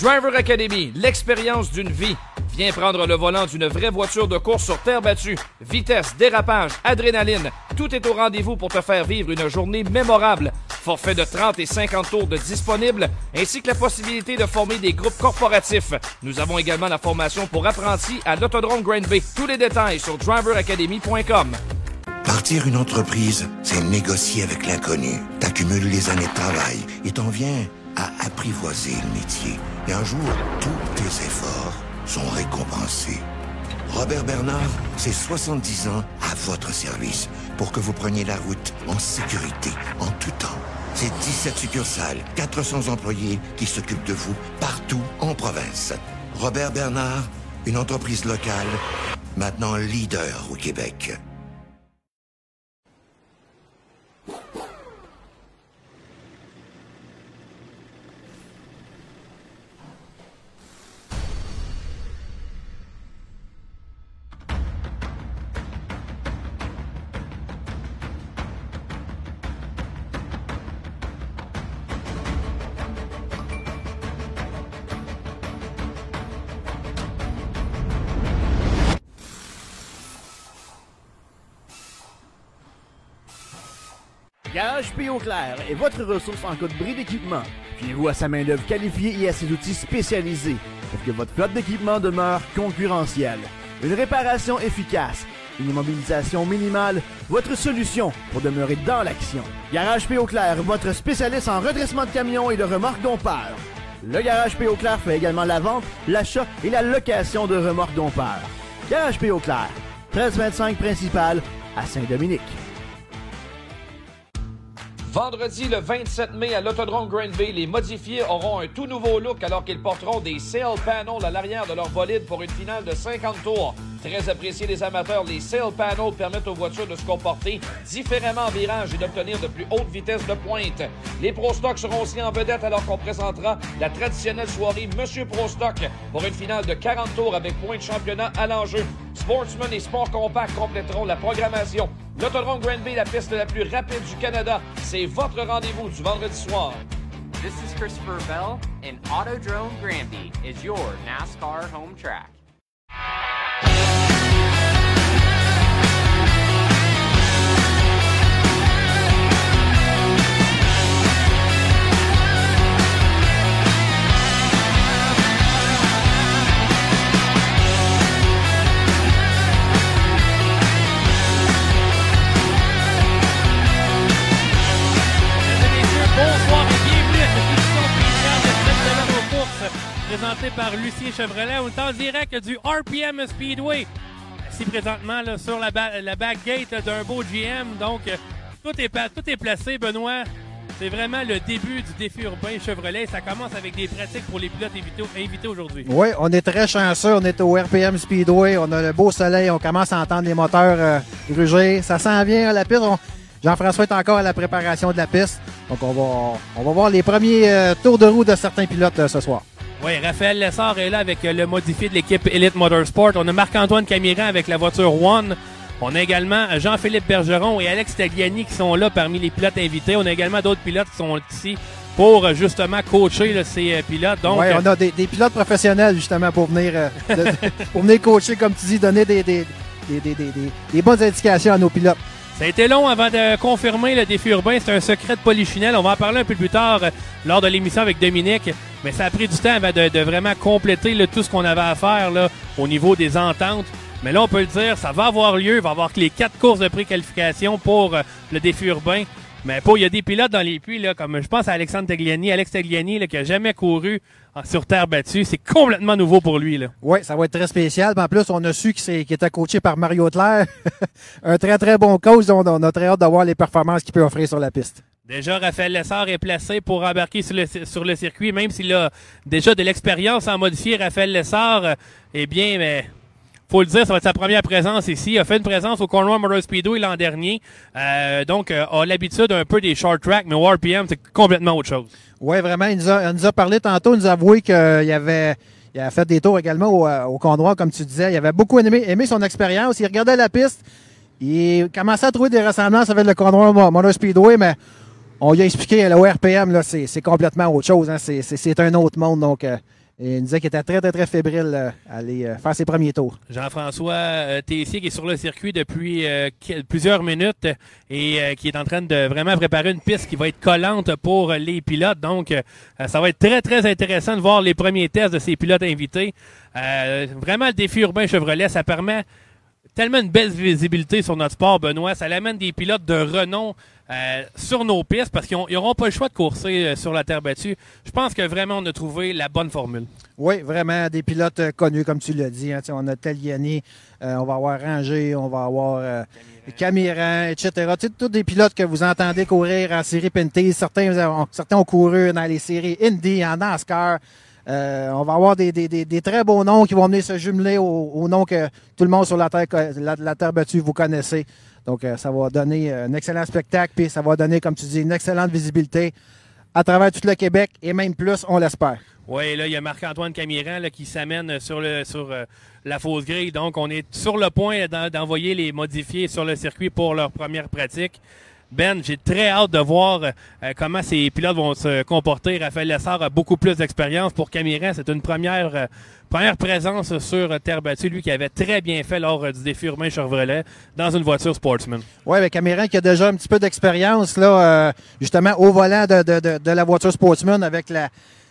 Driver Academy, l'expérience d'une vie. Viens prendre le volant d'une vraie voiture de course sur terre battue. Vitesse, dérapage, adrénaline, tout est au rendez-vous pour te faire vivre une journée mémorable. Forfait de 30 et 50 tours de ainsi que la possibilité de former des groupes corporatifs. Nous avons également la formation pour apprentis à l'Autodrome Grand Bay. Tous les détails sur driveracademy.com. Partir une entreprise, c'est négocier avec l'inconnu. T'accumules les années de travail et t'en viens à apprivoiser le métier. Et un jour, tous tes efforts sont récompensés. Robert Bernard, c'est 70 ans à votre service pour que vous preniez la route en sécurité, en tout temps. C'est 17 succursales, 400 employés qui s'occupent de vous partout en province. Robert Bernard, une entreprise locale, maintenant leader au Québec. Garage P.O. Clair est votre ressource en cas de bris d'équipement. Fiez-vous à sa main-d'œuvre qualifiée et à ses outils spécialisés pour que votre flotte d'équipement demeure concurrentielle. Une réparation efficace, une immobilisation minimale, votre solution pour demeurer dans l'action. Garage P.O. Clair, votre spécialiste en redressement de camions et de remorques dompeurs. Le Garage P.O. Clair fait également la vente, l'achat et la location de remorques dompeurs. Garage P.O. Clair, 1325 principal à Saint-Dominique. Vendredi le 27 mai à l'Autodrome Grand Bay, les modifiés auront un tout nouveau look alors qu'ils porteront des sail panels à l'arrière de leur bolide pour une finale de 50 tours. Très apprécié des amateurs, les sail panels permettent aux voitures de se comporter différemment en virage et d'obtenir de plus hautes vitesses de pointe. Les Pro Stock seront aussi en vedette alors qu'on présentera la traditionnelle soirée Monsieur Pro Stock pour une finale de 40 tours avec points de championnat à l'enjeu. Sportsman et Sport Compact compléteront la programmation. L'Autodrome Grand Bay, la piste la plus rapide du Canada, c'est votre rendez-vous du vendredi soir. This is Christopher Bell, and Autodrome Granby is your NASCAR home track. Mesdames et courses présentée par Lucien Chevrolet. On est en direct du RPM Speedway. Ici présentement là, sur la, ba- la backgate d'un beau GM. Donc, euh, tout est, tout est placé, Benoît. C'est vraiment le début du défi urbain Chevrolet. Ça commence avec des pratiques pour les pilotes invités, aujourd'hui. Oui, on est très chanceux. On est au RPM Speedway. On a le beau soleil. On commence à entendre les moteurs euh. Ça s'en vient à la piste. Jean-François est encore à la préparation de la piste. Donc, on va, on va voir les premiers euh, tours de roue de certains pilotes euh, ce soir. Oui, Raphaël Lessard est là avec euh, le modifié de l'équipe Elite Motorsport. On a Marc-Antoine Camiran avec la voiture One. On a également Jean-Philippe Bergeron et Alex Tagliani qui sont là parmi les pilotes invités. On a également d'autres pilotes qui sont ici pour euh, justement coacher là, ces euh, pilotes. Donc, Ouais, on a des, des pilotes professionnels justement pour venir, euh, de- pour venir coacher, comme tu dis, donner des, des, des, des, des- des- des bonnes indications à nos pilotes. Ça a été long avant de confirmer le défi urbain. C'est un secret de Polichinelle. On va en parler un peu plus tard lors de l'émission avec Dominique. Mais ça a pris du temps avant de, de vraiment compléter tout ce qu'on avait à faire au niveau des ententes. Mais là, on peut le dire, ça va avoir lieu. Il va y avoir que les quatre courses de préqualification pour euh, le défi urbain. Mais pour, il y a des pilotes dans les puits, là, comme je pense à Alexandre Tagliani. Alex Tagliani, qui a jamais couru en- sur terre battue. C'est complètement nouveau pour lui. Là. Oui, ça va être très spécial. En plus, on a su qu'il était coaché par Mario Tlair. un très, très bon coach. On a très hâte de voir les performances qu'il peut offrir sur la piste. Déjà, Raphaël Lessard est placé pour embarquer sur le, sur le circuit, même s'il a déjà de l'expérience en modifié. Raphaël Lessard, euh, eh bien, mais faut le dire, ça va être sa première présence ici. Il a fait une présence au Cornwall Motor Speedway l'an dernier. Euh, donc, euh, a l'habitude un peu des short tracks, mais au RPM, c'est complètement autre chose. Oui, vraiment. Il nous, a, il nous a parlé tantôt. Il nous a avoué qu'il avait, il a fait des tours également au, euh, au comme tu disais. Il avait beaucoup aimé, aimé son expérience. Il regardait la piste. Il commençait à trouver des ressemblances avec le Condoir Mo- Motor Speedway, mais on lui a expliqué, le RPM, là, c'est, c'est complètement autre chose. hein. C'est, un autre monde. Donc, euh, il disait qu'il était très, très, très fébrile euh, à aller euh, faire ses premiers tours. Jean-François Tessier qui est sur le circuit depuis plusieurs minutes et qui est en train de vraiment préparer une piste qui va être collante pour les pilotes. Donc, ça va être très, très intéressant de voir les premiers tests de ces pilotes invités. Vraiment, le défi urbain Chevrolet, ça permet tellement une belle visibilité sur notre sport, Benoît. Ça l'amène des pilotes de renom euh, sur nos pistes parce qu'ils n'auront pas le choix de courser euh, sur la terre battue. Je pense que vraiment, on a trouvé la bonne formule. Oui, vraiment des pilotes euh, connus, comme tu l'as dit. hein. On a Taliani, on va avoir Ranger, on va avoir euh, Camiran, etc. Tous des pilotes que vous entendez courir en série ont- certains ont couru dans les séries Indy, en NASCAR. Euh, on va avoir des, très beaux noms qui vont venir se jumeler au, au nom que tout le monde sur la terre, battue vous connaissez. Donc, euh, ça va donner euh, un excellent spectacle, puis ça va donner, comme tu dis, une excellente visibilité à travers tout le Québec et même plus, on l'espère. Oui, là, il y a Marc-Antoine Camiran qui s'amène sur, la fausse grille. Donc, on est sur le point d'en- d'envoyer les modifiés sur le circuit pour leur première pratique. Ben, j'ai très hâte de voir euh, comment ces pilotes vont se comporter. Raphaël Lessard a beaucoup plus d'expérience. Pour Camiran, c'est une première, euh, première présence sur terre battue, lui qui avait très bien fait lors euh, du défi urbain Chevrolet dans une voiture Sportsman. Oui, avec Caméran qui a déjà un petit peu d'expérience, là, euh, justement, au volant de, de- de- de la voiture Sportsman avec la.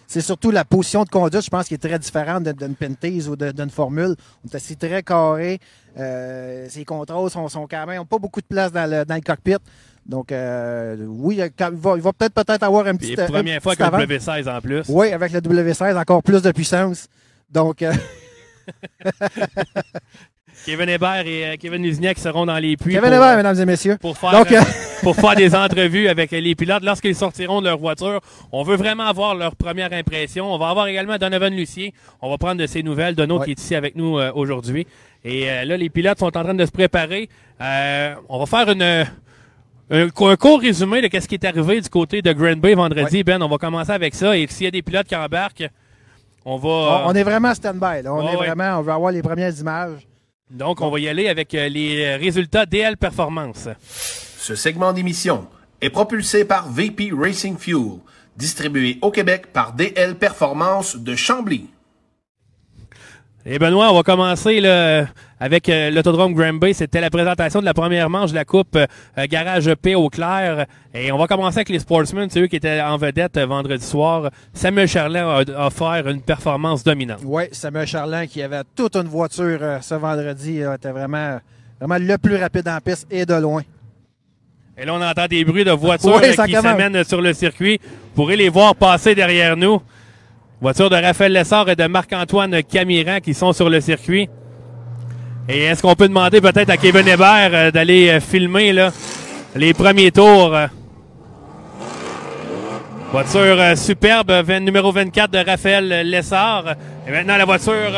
C'est surtout la position de conduite, je pense, qui est très différente d'une Pentase ou d'une Formule. On est assis très carré. Euh, ses contrôles sont, sont quand même, ont pas beaucoup de place dans le, dans le cockpit. Donc, euh, oui, quand- il va, peut-être peut-être avoir un petit. Puis un première fois qu'un avant. W16 en plus. Oui, avec le W16, encore plus de puissance. Donc, euh, Kevin Hébert et euh, Kevin Lusignac seront dans les puits. Kevin pour, Hébert, euh, mesdames et messieurs. pour faire, Donc, euh, euh, pour faire des entrevues avec les pilotes lorsqu'ils sortiront de leur voiture. On veut vraiment avoir leur première impression. On va avoir également Donovan Lucier. On va prendre de ses nouvelles. Dono Ouais. qui est ici avec nous euh, aujourd'hui. Et euh, là, les pilotes sont en train de se préparer. Euh, on va faire une, un, un court résumé de ce qui est arrivé du côté de Grand Bay vendredi. Ben, on va commencer avec ça. Et s'il y a des pilotes qui embarquent, on va... on, on est vraiment stand-by. là. On Ouais, est ouais. vraiment, on veut avoir les premières images. Donc, on va y aller avec euh, les résultats DL Performance. Ce segment d'émission est propulsé par VP Racing Fuel, distribué au Québec par DL Performance de Chambly. Et Benoît, on va commencer là, avec euh, l'autodrome Granby. C'était la présentation de la première manche de la Coupe euh, Garage P au clair. Et on va commencer avec les Sportsmen, c'est eux qui étaient en vedette euh, vendredi soir. Samuel Charlin a offert une performance dominante. Oui, Samuel Charlin qui avait toute une voiture euh, ce vendredi était vraiment, vraiment le plus rapide en piste et de loin. Et là, on entend des bruits de voitures Oui, qui s'amènent sur le circuit. Vous pourrez les voir passer derrière nous. Voiture de Raphaël Lessard et de Marc-Antoine Camiran qui sont sur le circuit. Et est-ce qu'on peut demander peut-être à Kevin Hébert euh, d'aller euh, filmer les premiers tours? euh? Voiture superbe, numéro 24 de Raphaël Lessard. Et maintenant la voiture,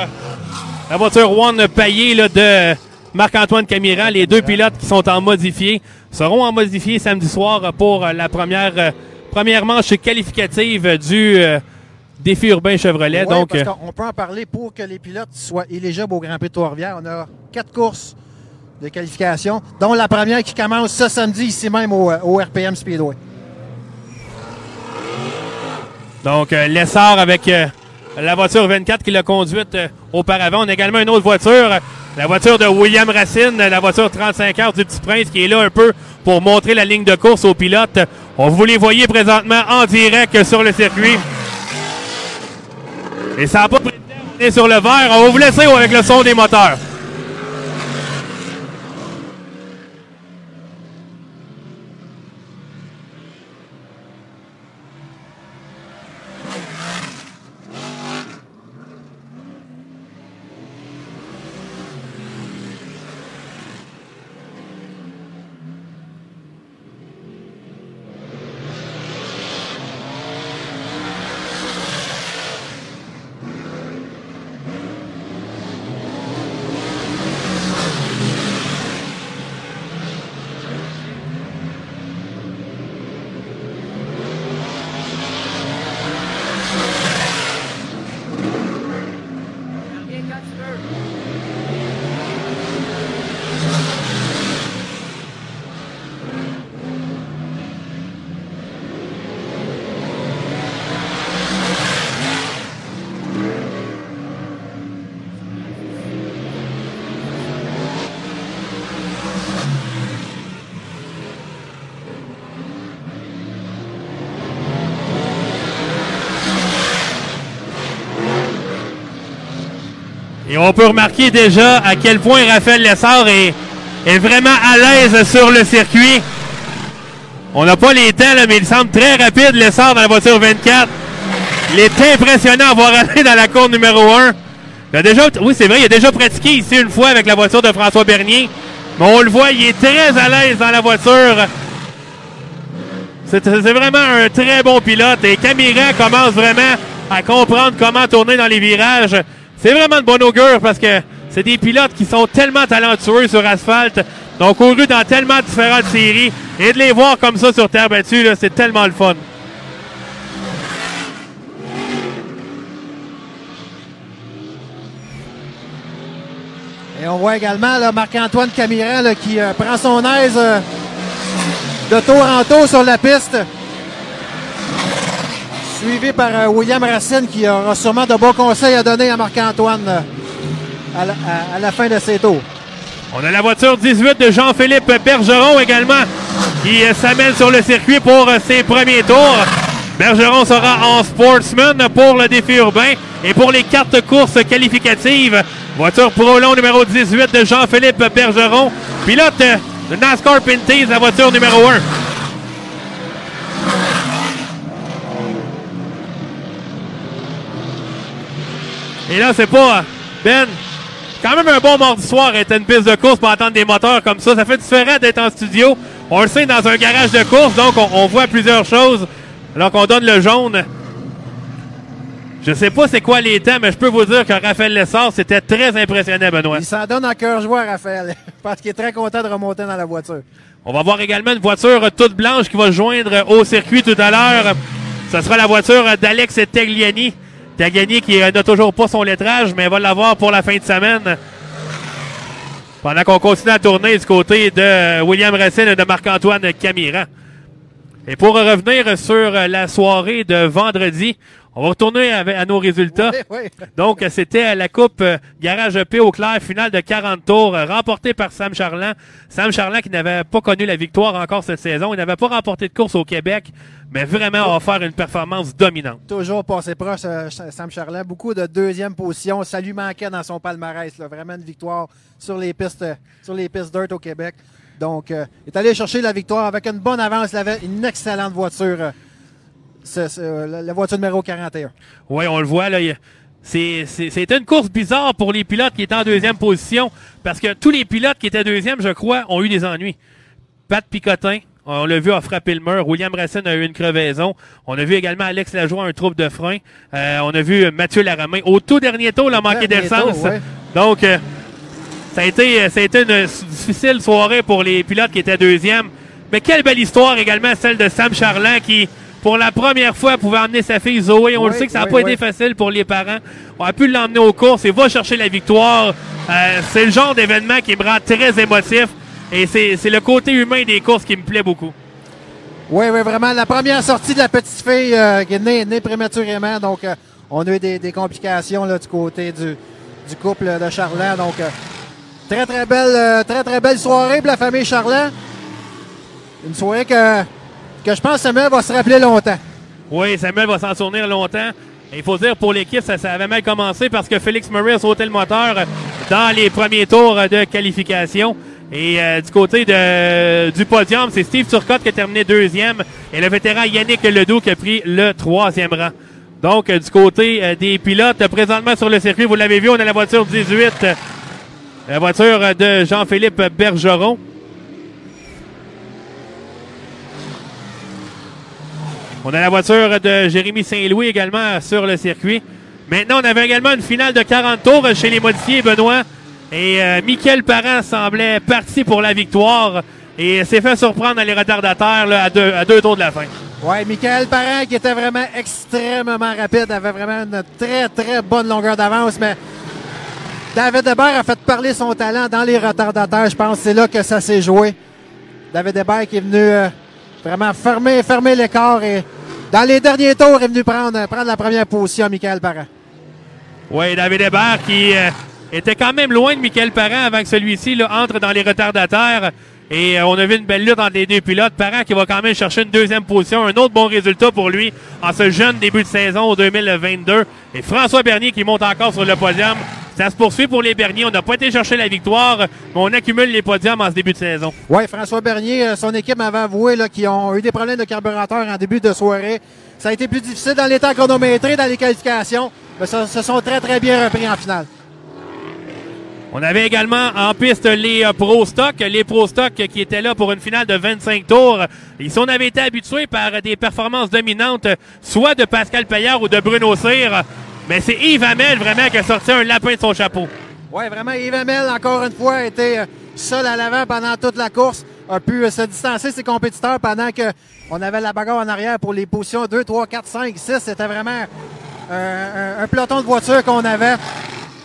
la voiture One Payé là, de Marc-Antoine Camiran. Les deux pilotes qui sont en modifié seront en modifié samedi soir pour la première, première manche qualificative du défi urbain Chevrolet. Ouais, Donc, parce euh, qu'on peut en parler pour que les pilotes soient éligibles au Grand Prix de Trois-Rivières. On a quatre courses de qualification, dont la première qui commence ce samedi ici même au, au RPM Speedway. Donc, euh, Lessard avec euh, la voiture 24 qu'il a conduite euh, auparavant. On a également une autre voiture, euh, la voiture de William Racine, euh, la voiture 35 heures du Petit Prince, qui est là un peu pour montrer la ligne de course aux pilotes. On vous les voyez présentement en direct sur le circuit. Et ça n'a pas pris de on est sur le vert. On va vous laisser avec le son des moteurs. Et on peut remarquer déjà à quel point Raphaël Lessard est, est vraiment à l'aise sur le circuit. On n'a pas les temps, là, mais il semble très rapide, Lessard, dans la voiture 24. Il est impressionnant à voir aller dans la course numéro 1. Il a déjà, oui, c'est vrai, il a déjà pratiqué ici une fois avec la voiture de François Bernier. Mais on le voit, il est très à l'aise dans la voiture. C'est c'est vraiment un très bon pilote. Et Camira commence vraiment à comprendre comment tourner dans les virages. C'est vraiment de bon augure parce que c'est des pilotes qui sont tellement talentueux sur asphalte. Donc, couru dans tellement différentes séries. Et de les voir comme ça sur terre battue, c'est tellement le fun. Et on voit également Marc-Antoine Camiran qui euh, prend son aise euh, de tour en tour sur la piste. Suivi par euh, William Racine qui aura sûrement de bons conseils à donner à Marc-Antoine euh, à, la- fin de ses tours. On a la voiture 18 de Jean-Philippe Bergeron également qui euh, s'amène sur le circuit pour ses premiers tours. Bergeron sera en sportsman pour le défi urbain et pour les cartes courses qualificatives. Voiture Prolon numéro 18 de Jean-Philippe Bergeron. Pilote de NASCAR Pinties, la voiture numéro 1. Et là, c'est pas. Ben, quand même un bon mardi soir être une piste de course pour entendre des moteurs comme ça. Ça fait différent d'être en studio. On le sait dans un garage de course, donc on, on voit plusieurs choses. Alors qu'on donne le jaune. Je sais pas c'est quoi les temps, mais je peux vous dire que Raphaël Lessard, c'était très impressionnant, Benoît. Il s'en donne en cœur joie, Raphaël, parce qu'il est très content de remonter dans la voiture. On va voir également une voiture toute blanche qui va se joindre au circuit tout à l'heure. Ce sera la voiture d'Alex Tagliani. Tagliani qui euh, n'a toujours pas son lettrage, mais va l'avoir pour la fin de semaine. Pendant qu'on continue à tourner du côté de William Racine et de Marc-Antoine Camiran. Et pour revenir sur euh, la soirée de vendredi, on va retourner à nos résultats. Oui, oui. Donc, c'était la Coupe euh, Garage EP au clair, finale de 40 tours, euh, remportée par Sam Charland. Sam Charland qui n'avait pas connu la victoire encore cette saison. Il n'avait pas remporté de course au Québec, mais vraiment a offert une performance dominante. Toujours passé proche, Sam Charland. Beaucoup de deuxième position. Ça lui manquait dans son palmarès. là. Vraiment une victoire sur les pistes, sur les pistes dirt au Québec. Donc, euh, il est allé chercher la victoire avec une bonne avance. Il avait une excellente voiture. euh, euh, la, voiture numéro 41. Oui, on le voit, là. C'est, une course bizarre pour les pilotes qui étaient en deuxième position, parce que tous les pilotes qui étaient deuxième, je crois, ont eu des ennuis. Pat Picotin, on l'a vu, a frappé le mur. William Racine a eu une crevaison. On a vu également Alex Lajoie un trouble de frein. Euh, on a vu Mathieu Laramain. Au tout dernier tour, il a manqué d'essence. ouais. Donc, euh, ça, a été, ça a été une difficile soirée pour les pilotes qui étaient deuxième. Mais quelle belle histoire également, celle de Sam Charland qui, pour la première fois, pouvait emmener sa fille Zoé. On le sait que ça n'a oui, pas oui. été facile pour les parents. On a pu l'emmener aux courses et va chercher la victoire. Euh, c'est le genre d'événement qui me rend très émotif. Et c'est le côté humain des courses qui me plaît beaucoup. Oui, oui, vraiment. La première sortie de la petite fille euh, qui est née, née prématurément. Donc, euh, on a eu des, des complications là, du côté du, du couple de Charland. Donc, euh, très, très belle, euh, très, très belle soirée pour la famille Charland. Une soirée que, que je pense Samuel va se rappeler longtemps. Oui, Samuel va s'en souvenir longtemps. Il faut dire, pour l'équipe, ça, ça avait mal commencé parce que Félix Murray a sauté le moteur dans les premiers tours de qualification. Et euh, du côté de, du podium, c'est Steve Turcotte qui a terminé deuxième et le vétéran Yannick Ledoux qui a pris le troisième rang. Donc, euh, du côté euh, des pilotes, présentement sur le circuit, vous l'avez vu, on a la voiture 18, euh, la voiture de Jean-Philippe Bergeron. On a la voiture de Jérémy Saint-Louis également sur le circuit. Maintenant, on avait également une finale de 40 tours chez les modifiés, Benoît. Et euh, Michael Parent semblait parti pour la victoire et s'est fait surprendre dans les retardataires à, deux, à deux tours de la fin. Oui, Michael Parent qui était vraiment extrêmement rapide, avait vraiment une très, très bonne longueur d'avance, mais David Hébert a fait parler son talent dans les retardataires. Je pense que c'est là que ça s'est joué. David Hébert qui est venu euh, vraiment fermer, fermer l'écart et dans les derniers tours est venu prendre, prendre la première position Michael Parent. Oui, David Hébert qui euh, était quand même loin de Michael Parent avant que celui-ci entre dans les retardataires. Et euh, on a vu une belle lutte entre les deux pilotes. Parent qui va quand même chercher une deuxième position. Un autre bon résultat pour lui en ce jeune début de saison 2022. Et François Bernier qui monte encore sur le podium. ça se poursuit pour les Berniers. On n'a pas été chercher la victoire, mais on accumule les podiums en ce début de saison. Oui, François Bernier, euh, son équipe m'avait avoué qu'ils ont eu des problèmes de carburateur en début de soirée. Ça a été plus difficile dans les temps chronométrés, dans les qualifications, mais ça se sont très, très bien repris en finale. On avait également en piste les euh, Pro Stock, les Pro Stock qui étaient là pour une finale de 25 tours. Ils on avait été habitués par des performances dominantes, soit de Pascal Payard ou de Bruno Cyr, mais c'est Yves Hamel vraiment qui a sorti un lapin de son chapeau. Oui, vraiment, Yves Hamel, encore une fois, était euh, seul à l'avant pendant toute la course, a pu euh, se distancer ses compétiteurs pendant que on avait la bagarre en arrière pour les positions 2, 3, 4, 5, 6. C'était vraiment un peloton de voitures qu'on avait.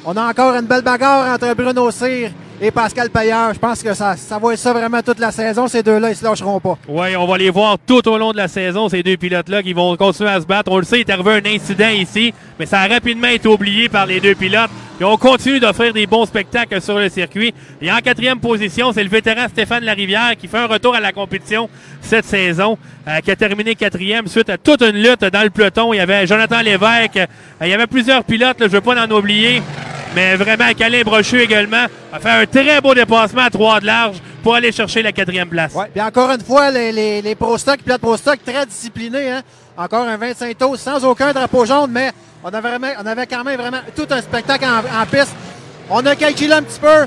On a encore une belle bagarre entre Bruno Cyr et Pascal Payeur. Je pense que ça, ça va être ça vraiment toute la saison. Ces deux-là, ils se lâcheront pas. Oui, on va les voir tout au long de la saison, ces deux pilotes-là qui vont continuer à se battre. On le sait, il est arrivé un incident ici, mais ça a rapidement été oublié par les deux pilotes. Et on continue d'offrir des bons spectacles sur le circuit. Et en quatrième position, c'est le vétéran Stéphane Larivière qui fait un retour à la compétition cette saison, euh, qui a terminé quatrième suite à toute une lutte dans le peloton. Il y avait Jonathan Lévesque, euh, il y avait plusieurs pilotes, je ne veux pas en oublier. Mais vraiment, Calin Brochu également a fait un très beau dépassement à 3 de large pour aller chercher la quatrième place. Ouais. Puis encore une fois, les, les, les Pro Stock, pilotes Pro Stock très disciplinés. Hein? Encore un 25 tours sans aucun drapeau jaune, mais on avait, vraiment, on avait quand même vraiment tout un spectacle en, en piste. On a calculé un petit peu.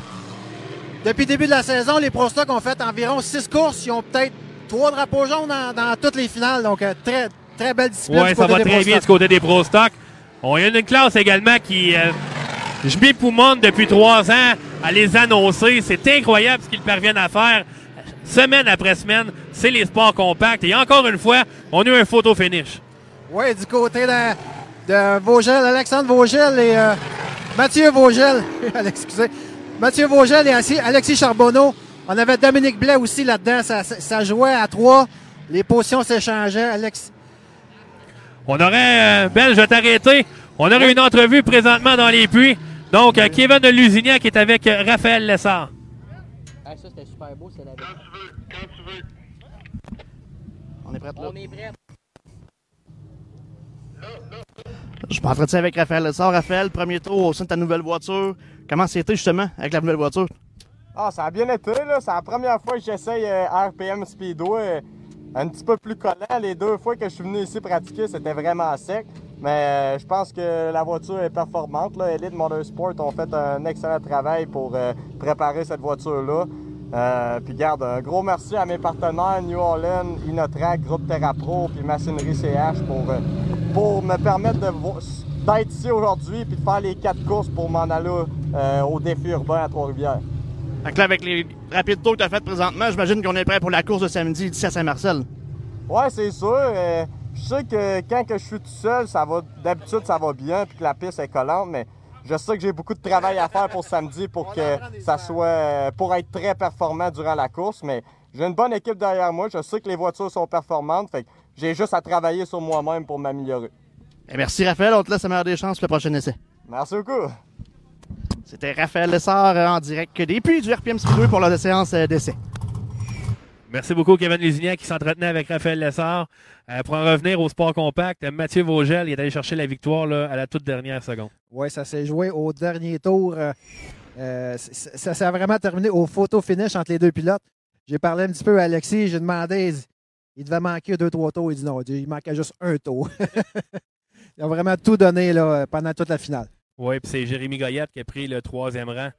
Depuis le début de la saison, les Pro Stock ont fait environ 6 courses. Ils ont peut-être trois drapeaux jaunes dans, dans, toutes les finales. Donc, euh, très, très belle discipline. Oui, ça va très bien du côté des Pro Stock. On y a une classe également qui... Euh, je m'époumonne depuis trois ans à les annoncer. C'est incroyable ce qu'ils parviennent à faire semaine après semaine. C'est les sports compacts. Et encore une fois, on a eu un photo finish. Oui, du côté de, de Vogel, Alexandre Vogel et euh, Mathieu Vogel. Excusez. Mathieu Vogel et Alexis Charbonneau. On avait Dominique Blais aussi là-dedans. Ça, ça, jouait à trois. Les potions s'échangeaient. Alex. On aurait, euh, Ben, je vais t'arrêter. On aurait une entrevue présentement dans les puits. Donc, Kevin de Lusignan qui est avec Raphaël Lessard. Ah, ça, c'était super beau, c'est la Quand tu veux, quand tu veux. On est prêt là. On est prêt. Je m'entretiens avec Raphaël Lessard. Raphaël, premier tour au sein de ta nouvelle voiture. Comment c'était justement avec la nouvelle voiture? Ah, ça a bien été, là. C'est la première fois que j'essaye euh, RPM Speedway. Euh, un petit peu plus collant. Les deux fois que je suis venu ici pratiquer, c'était vraiment sec. Mais euh, je pense que la voiture est performante. Là. Elite Motorsport ont fait un excellent travail pour euh, préparer cette voiture-là. Euh, puis garde, un gros merci à mes partenaires New Holland, Inotrack, Groupe TerraPro, puis Machinerie CH pour, pour me permettre d'être ici aujourd'hui puis de faire les quatre courses pour m'en aller au défi urbain à Trois-Rivières. Donc là, avec les rapides tours que tu as fait présentement, j'imagine qu'on est prêt pour la course de samedi d'ici à Saint-Marcel. Ouais, c'est sûr. Je sais que quand que je suis tout seul, ça va d'habitude ça va bien puis que la piste est collante, mais je sais que j'ai beaucoup de travail à faire pour samedi pour que ça soit pour être très performant durant la course, mais j'ai une bonne équipe derrière moi. Je sais que les voitures sont performantes, fait j'ai juste à travailler sur moi-même pour m'améliorer. merci Raphaël, on te laisse la meilleure des chances pour le prochain essai. Merci beaucoup. C'était Raphaël Lessard euh, en direct des puits du RPM Speedway pour la séance euh, d'essai. Merci beaucoup, Kevin Lésignan, qui s'entretenait avec Raphaël Lessard. Euh, pour en revenir au sport compact, Mathieu Vogel il est allé chercher la victoire là, à la toute dernière seconde. Oui, ça s'est joué au dernier tour. Euh, euh, ça s'est vraiment terminé au photo finish entre les deux pilotes. J'ai parlé un petit peu à Alexis, j'ai demandé, il devait manquer deux, trois tours. Il dit non, il manquait juste un tour. il a vraiment tout donné là, pendant toute la finale. Oui, puis c'est Jérémy Goyette qui a pris le troisième rang.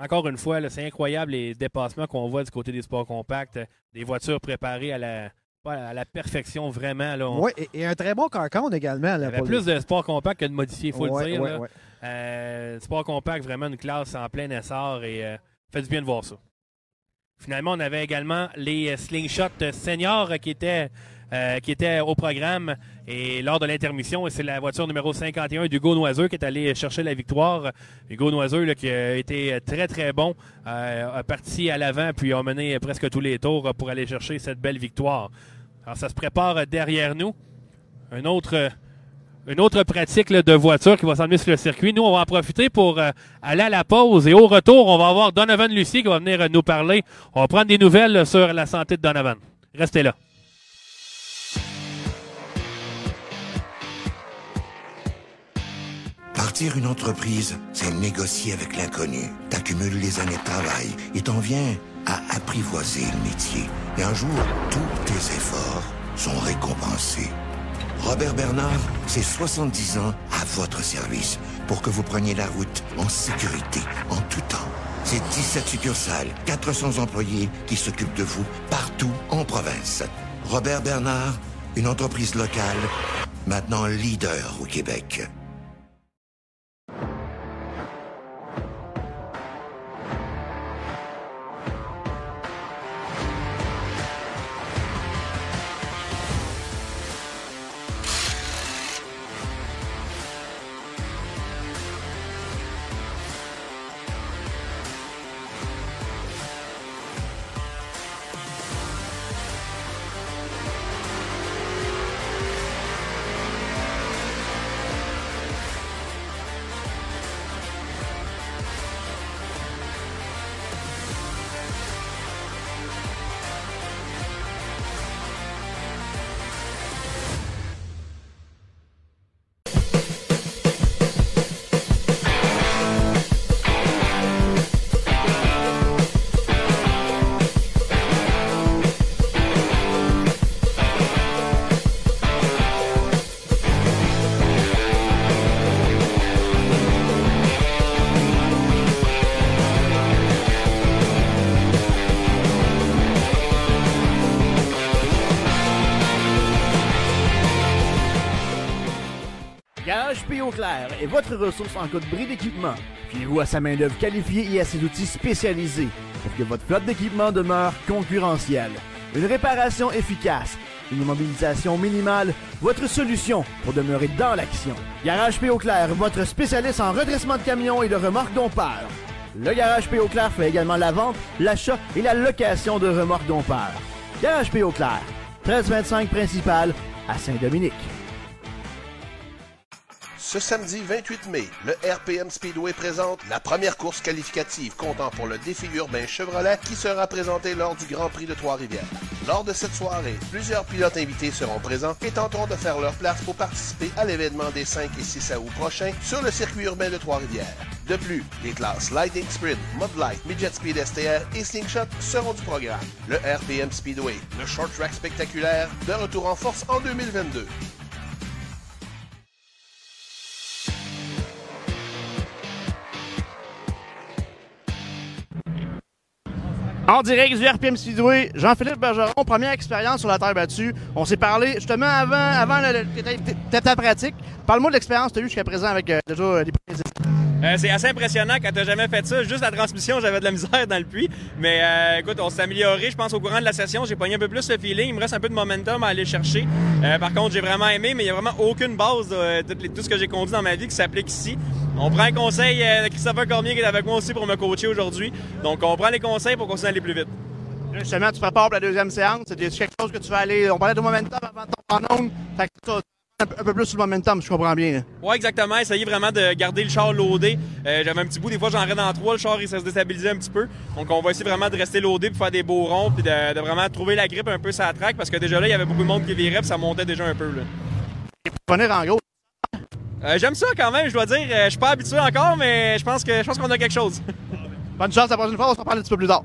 Encore une fois, c'est incroyable les dépassements qu'on voit du côté des sports compacts. Des voitures préparées à la, à la perfection, vraiment. Oui, et, un très bon carcan également. il y avait plus de sport compact que de modifié, il faut le dire. Euh, sport compact, vraiment une classe en plein essor et euh, fait du bien de voir ça. Finalement, on avait également les Slingshot Seniors qui étaient euh, qui était au programme. Et lors de l'intermission, c'est la voiture numéro 51 d'Hugo Noiseux qui est allé chercher la victoire. Hugo Noiseux qui a été très très bon, euh, a parti à l'avant puis a mené presque tous les tours pour aller chercher cette belle victoire. Alors ça se prépare derrière nous. Un autre une autre pratique de voiture qui va s'emmener sur le circuit. Nous, on va en profiter pour euh, aller à la pause et au retour, on va avoir Donovan Lucie qui va venir nous parler. On va prendre des nouvelles sur la santé de Donovan. Restez là. Bâtir une entreprise, c'est négocier avec l'inconnu. T'accumules les années de travail et t'en viens à apprivoiser le métier. Et un jour, tous tes efforts sont récompensés. Robert Bernard, c'est 70 ans à votre service pour que vous preniez la route en sécurité, en tout temps. C'est 17 succursales, 400 employés qui s'occupent de vous partout en province. Robert Bernard, une entreprise locale, maintenant leader au Québec. Garage P. Clair est votre ressource en cas de bris d'équipement. Fiez-vous à sa main-d'œuvre qualifiée et à ses outils spécialisés pour que votre flotte d'équipement demeure concurrentielle. Une réparation efficace, une immobilisation minimale, votre solution pour demeurer dans l'action. Garage P. Clair, votre spécialiste en redressement de camions et de remorques dompeurs. Le Garage P. Clair fait également la vente, l'achat et la location de remorques dompeurs. Garage P. Clair, 1325 principal à Saint-Dominique. Ce samedi 28 mai, le RPM Speedway présente la première course qualificative comptant pour le défi urbain Chevrolet qui sera présenté lors du Grand Prix de Trois-Rivières. Lors de cette soirée, plusieurs pilotes invités seront présents et tenteront de faire leur place pour participer à l'événement des 5 et 6 août prochains sur le circuit urbain de Trois-Rivières. De plus, les classes Lightning Sprint, Mud Light, Midget Speed STR et Slingshot seront du programme. Le RPM Speedway, le short track spectaculaire, de retour en force en 2022. En direct du RPM Speedway, Jean-Philippe Bergeron, première expérience sur la terre battue. On s'est parlé justement avant, avant ta- pratique. Parle-moi de l'expérience que tu as eue jusqu'à présent avec euh, déjà euh, les premiers. Euh, c'est assez impressionnant quand t'as jamais fait ça. Juste la transmission, j'avais de la misère dans le puits. Mais euh, écoute, on s'est amélioré. Je pense au courant de la session, j'ai pogné un peu plus le feeling. Il me reste un peu de momentum à aller chercher. Euh, par contre, j'ai vraiment aimé, mais il y a vraiment aucune base de tout, ce que j'ai conduit dans ma vie qui s'applique ici. On prend un conseil euh, de Christopher Cormier qui est avec moi aussi pour me coacher aujourd'hui. Donc, on prend les conseils pour continuer à aller plus vite. Justement, tu prépares pour la deuxième séance. C'est quelque chose que tu vas aller. On parlait de momentum avant tomber en. Fait que un peu- plus sur le momentum, je comprends bien. Ouais, exactement. Essayer vraiment de garder le char loadé. Euh, J'avais un petit bout, des fois j'en reste dans trois, le char il se déstabilisait un petit peu. Donc on va essayer vraiment de rester loadé pour faire des beaux ronds puis de, de vraiment trouver la grippe un peu sur la track parce que déjà là, il y avait beaucoup de monde qui virait puis ça montait déjà un peu. Là. Revenir en gros. Euh, J'aime ça quand même, je dois dire. Euh, Je suis pas habitué encore, mais je pense que je pense qu'on a quelque chose. Bonne chance la prochaine fois, on s'en parle un petit peu plus tard.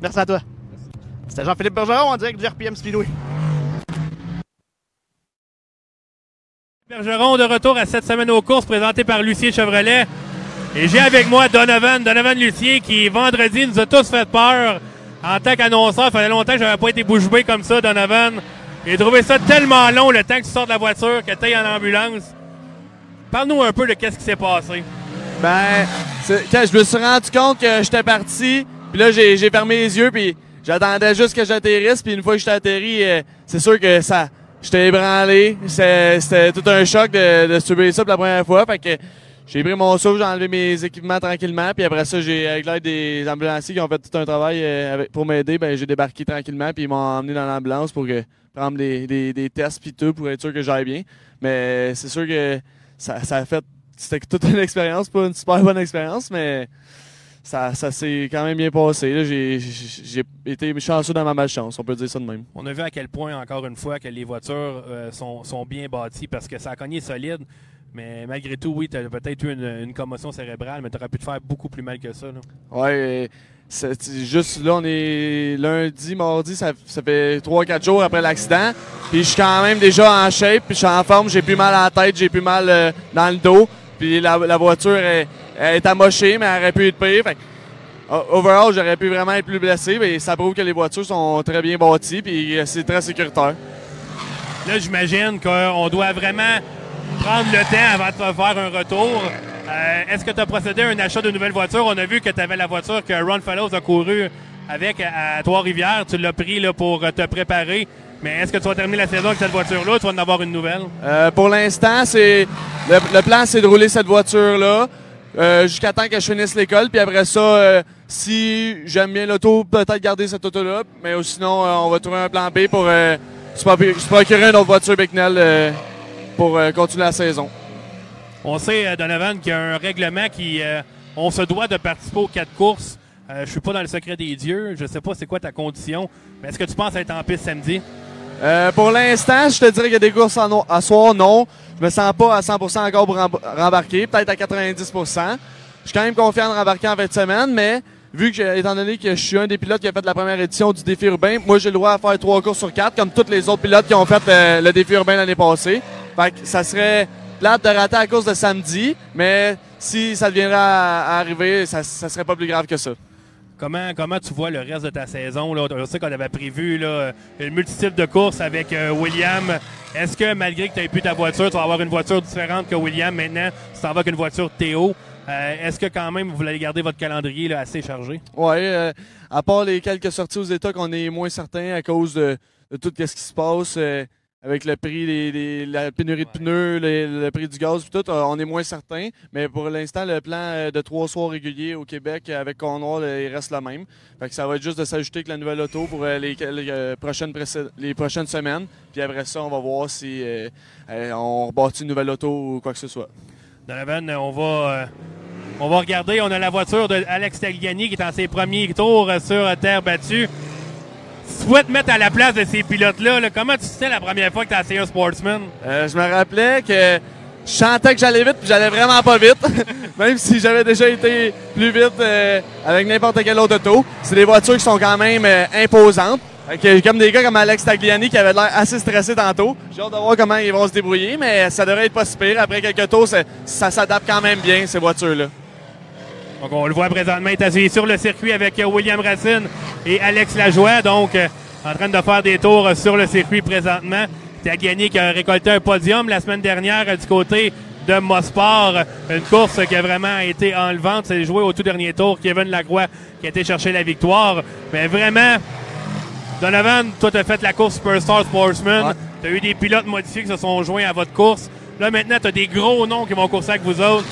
Merci à toi. C'était Jean-Philippe Bergeron en direct du RPM Speedway. Bergeron de retour à cette semaine aux courses présenté par Lucier Chevrolet. Et j'ai avec moi Donovan, Donovan Lucier qui vendredi nous a tous fait peur en tant qu'annonceur. Ça faisait longtemps que j'avais pas été bouche bée comme ça, Donovan. J'ai trouvé ça tellement long le temps que tu sors de la voiture, que tu es en ambulance. Parle-nous un peu de qu'est-ce qui s'est passé. Ben, quand je me suis rendu compte que j'étais parti, puis là, j'ai j'ai fermé les yeux, puis j'attendais juste que j'atterrisse, puis une fois que j'étais atterri, euh, c'est sûr que ça... J'étais ébranlé. C'était tout un choc de, de subir ça pour la première fois, fait que j'ai pris mon souffle, j'ai enlevé mes équipements tranquillement, puis après ça, j'ai avec l'aide des ambulanciers qui ont fait tout un travail euh, pour m'aider, ben j'ai débarqué tranquillement, puis ils m'ont emmené dans l'ambulance pour que prendre des, des, des tests puis tout pour être sûr que j'aille bien. Mais c'est sûr que ça, ça a fait c'était toute une expérience, pas une super bonne expérience, mais ça, ça s'est quand même bien passé. là. J'ai j'ai été chanceux dans ma malchance, on peut dire ça de même. On a vu à quel point, encore une fois, que les voitures euh, sont, sont bien bâties parce que ça a cogné solide. Mais malgré tout, oui, tu as peut-être eu une, une commotion cérébrale, mais tu aurais pu te faire beaucoup plus mal que ça. Là. Ouais, c'est juste là, on est lundi, mardi, ça, ça fait 3-4 jours après l'accident. Puis je suis quand même déjà en shape, puis je suis en forme, j'ai plus mal à la tête, j'ai plus mal euh, dans le dos. Puis la, la voiture est, elle est amochée, mais elle aurait pu être pire. Fait overall, j'aurais pu vraiment être plus blessé, mais ça prouve que les voitures sont très bien bâties, puis euh, c'est très sécuritaire. Là, j'imagine qu'on doit vraiment prendre le temps avant de te faire un retour. Euh, Est-ce que tu as procédé à un achat de nouvelle voiture? On a vu que tu avais la voiture que Ron Fellows a couru avec à, à Trois-Rivières. Tu l'as pris là, pour te préparer. Mais est-ce que tu vas terminer la saison avec cette voiture-là ou tu vas en avoir une nouvelle? Euh, pour l'instant, c'est le, le plan, c'est de rouler cette voiture-là euh, jusqu'à temps que je finisse l'école. Puis après ça, euh, si j'aime bien l'auto, peut-être garder cette auto-là. Mais sinon, euh, on va trouver un plan B pour se procu- se procurer une autre voiture Bicknell pour continuer la saison. On sait, Donovan, qu'il y a un règlement qui. on se doit de participer aux quatre courses. Je suis pas dans le secret des dieux. Je sais pas c'est quoi ta condition. Mais est-ce que tu penses être en piste samedi? Euh, pour l'instant, je te dirais qu'il y a des courses en no- à soir, non. Je me sens pas à 100% encore pour remb- rembarquer, peut-être à 90%. Je suis quand même confiant de rembarquer en fin de semaine, mais vu que, étant donné que je suis un des pilotes qui a fait la première édition du défi urbain, moi j'ai le droit à faire trois courses sur quatre, comme tous les autres pilotes qui ont fait euh, le défi urbain l'année passée. Fait que ça serait plate de rater la course de samedi, mais si ça deviendrait à, à arriver, ça, ça serait pas plus grave que ça. Comment, comment tu vois le reste de ta saison? Là? On sait qu'on avait prévu là, une multitude de courses avec euh, William. Est-ce que malgré que tu aies plus ta voiture, tu vas avoir une voiture différente que William maintenant? Tu t'en vas avec une voiture Théo. Euh, Est-ce que quand même vous allez garder votre calendrier assez chargé? Ouais, euh, à part les quelques sorties aux États qu'on est moins certain à cause de, tout ce qui se passe avec le prix, des, des- la pénurie de pneus, les- le prix du gaz, tout, euh, on est moins certain. Mais pour l'instant, le plan euh, de trois soirs réguliers au Québec avec Connoir, euh, il reste le même. Fait que ça va être juste de s'ajouter avec la nouvelle auto pour euh, les, les, euh, prochaines les prochaines semaines. Puis après ça, on va voir si euh, euh, on rebâtit une nouvelle auto ou quoi que ce soit. Donovan, on va, euh, on va regarder. On a la voiture de Alex Tagliani qui est en ses premiers tours euh, sur euh, terre battue. Souhaites mettre à la place de ces pilotes-là, là, comment tu te sais la première fois que tu as un sportsman? Euh, je me rappelais que je sentais que j'allais vite, puis j'allais vraiment pas vite. même si j'avais déjà été plus vite euh, avec n'importe quelle autre auto. C'est des voitures qui sont quand même euh, imposantes. Comme des gars comme Alex Tagliani qui avait l'air assez stressé tantôt. J'ai hâte de voir comment ils vont se débrouiller, mais ça devrait être pas si pire. Après quelques tours, ça s'adapte quand même bien, ces voitures-là. Donc, on le voit présentement, il est assis sur le circuit avec euh, William Racine et Alex Lajoie. Donc, euh, en train de faire des tours euh, sur le circuit présentement. Tagliani qui a récolté un podium la semaine dernière du côté de Mosport. Une course qui a vraiment été enlevante. C'est joué au tout dernier tour. Kevin Lacroix qui a été chercher la victoire. Mais vraiment, Donovan, toi, tu as fait la course Superstar Sportsman. Tu as eu des pilotes modifiés qui se sont joints à votre course. Là, maintenant, tu as des gros noms qui vont courser avec vous autres.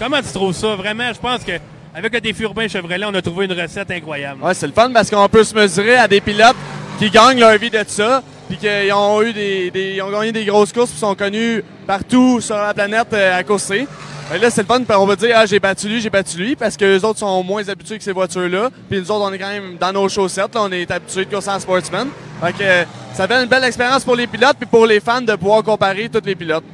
Comment tu trouves ça? Vraiment, je pense que avec le défi urbain Chevrolet, on a trouvé une recette incroyable. Ouais, c'est le fun parce qu'on peut se mesurer à des pilotes qui gagnent leur vie de ça, puis qu'ils ont eu des, ont gagné des grosses courses, puis sont connus partout sur la planète euh, à courser. Là, c'est le fun, on va dire, ah, j'ai battu lui, j'ai battu lui, parce que les autres sont moins habitués que ces voitures-là, puis nous autres, on est quand même dans nos chaussettes, là, on est habitués de courser en sportsman. Fait que euh, ça fait une belle expérience pour les pilotes, puis pour les fans de pouvoir comparer tous les pilotes.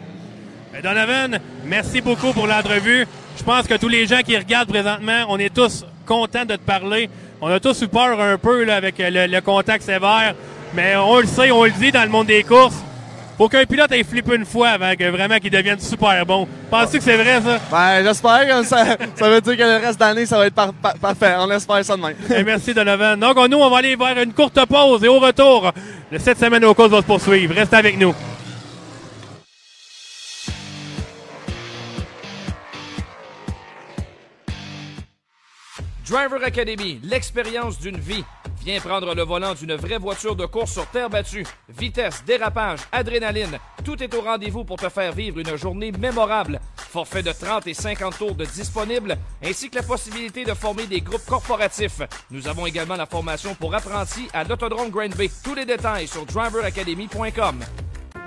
Ben, Donovan, merci beaucoup pour l'entrevue. Je pense que tous les gens qui regardent présentement, on est tous contents de te parler. On a tous eu peur un peu là, avec euh, le, le contact sévère, mais on le sait, on le dit dans le monde des courses. Faut qu'un pilote ait flippé une fois avant que vraiment qu'il devienne super bon. Penses-tu que c'est vrai ça? Ben, j'espère que ça, ça veut dire que le reste de l'année, ça va être par- par- parfait. On espère ça de même. Eh, merci Donovan. Donc nous, on va aller vers une courte pause et au retour, le 7 semaines aux courses va se poursuivre. Reste avec nous. Driver Academy, l'expérience d'une vie. Viens prendre le volant d'une vraie voiture de course sur terre battue. Vitesse, dérapage, adrénaline, tout est au rendez-vous pour te faire vivre une journée mémorable. Forfait de 30 et 50 tours de disponible, ainsi que la possibilité de former des groupes corporatifs. Nous avons également la formation pour apprentis à l'Autodrome Grand Bay. Tous les détails sur driveracademy.com.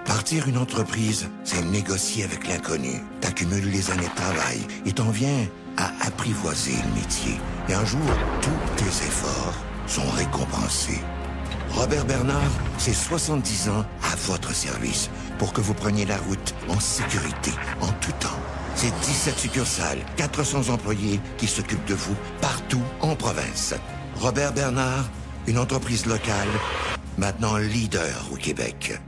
Partir une entreprise, c'est négocier avec l'inconnu. T'accumules les années de travail et t'en viens à apprivoiser le métier. Et un jour, tous tes efforts sont récompensés. Robert Bernard, c'est 70 ans à votre service pour que vous preniez la route en sécurité, en tout temps. C'est 17 succursales, 400 employés qui s'occupent de vous partout en province. Robert Bernard, une entreprise locale, maintenant leader au Québec.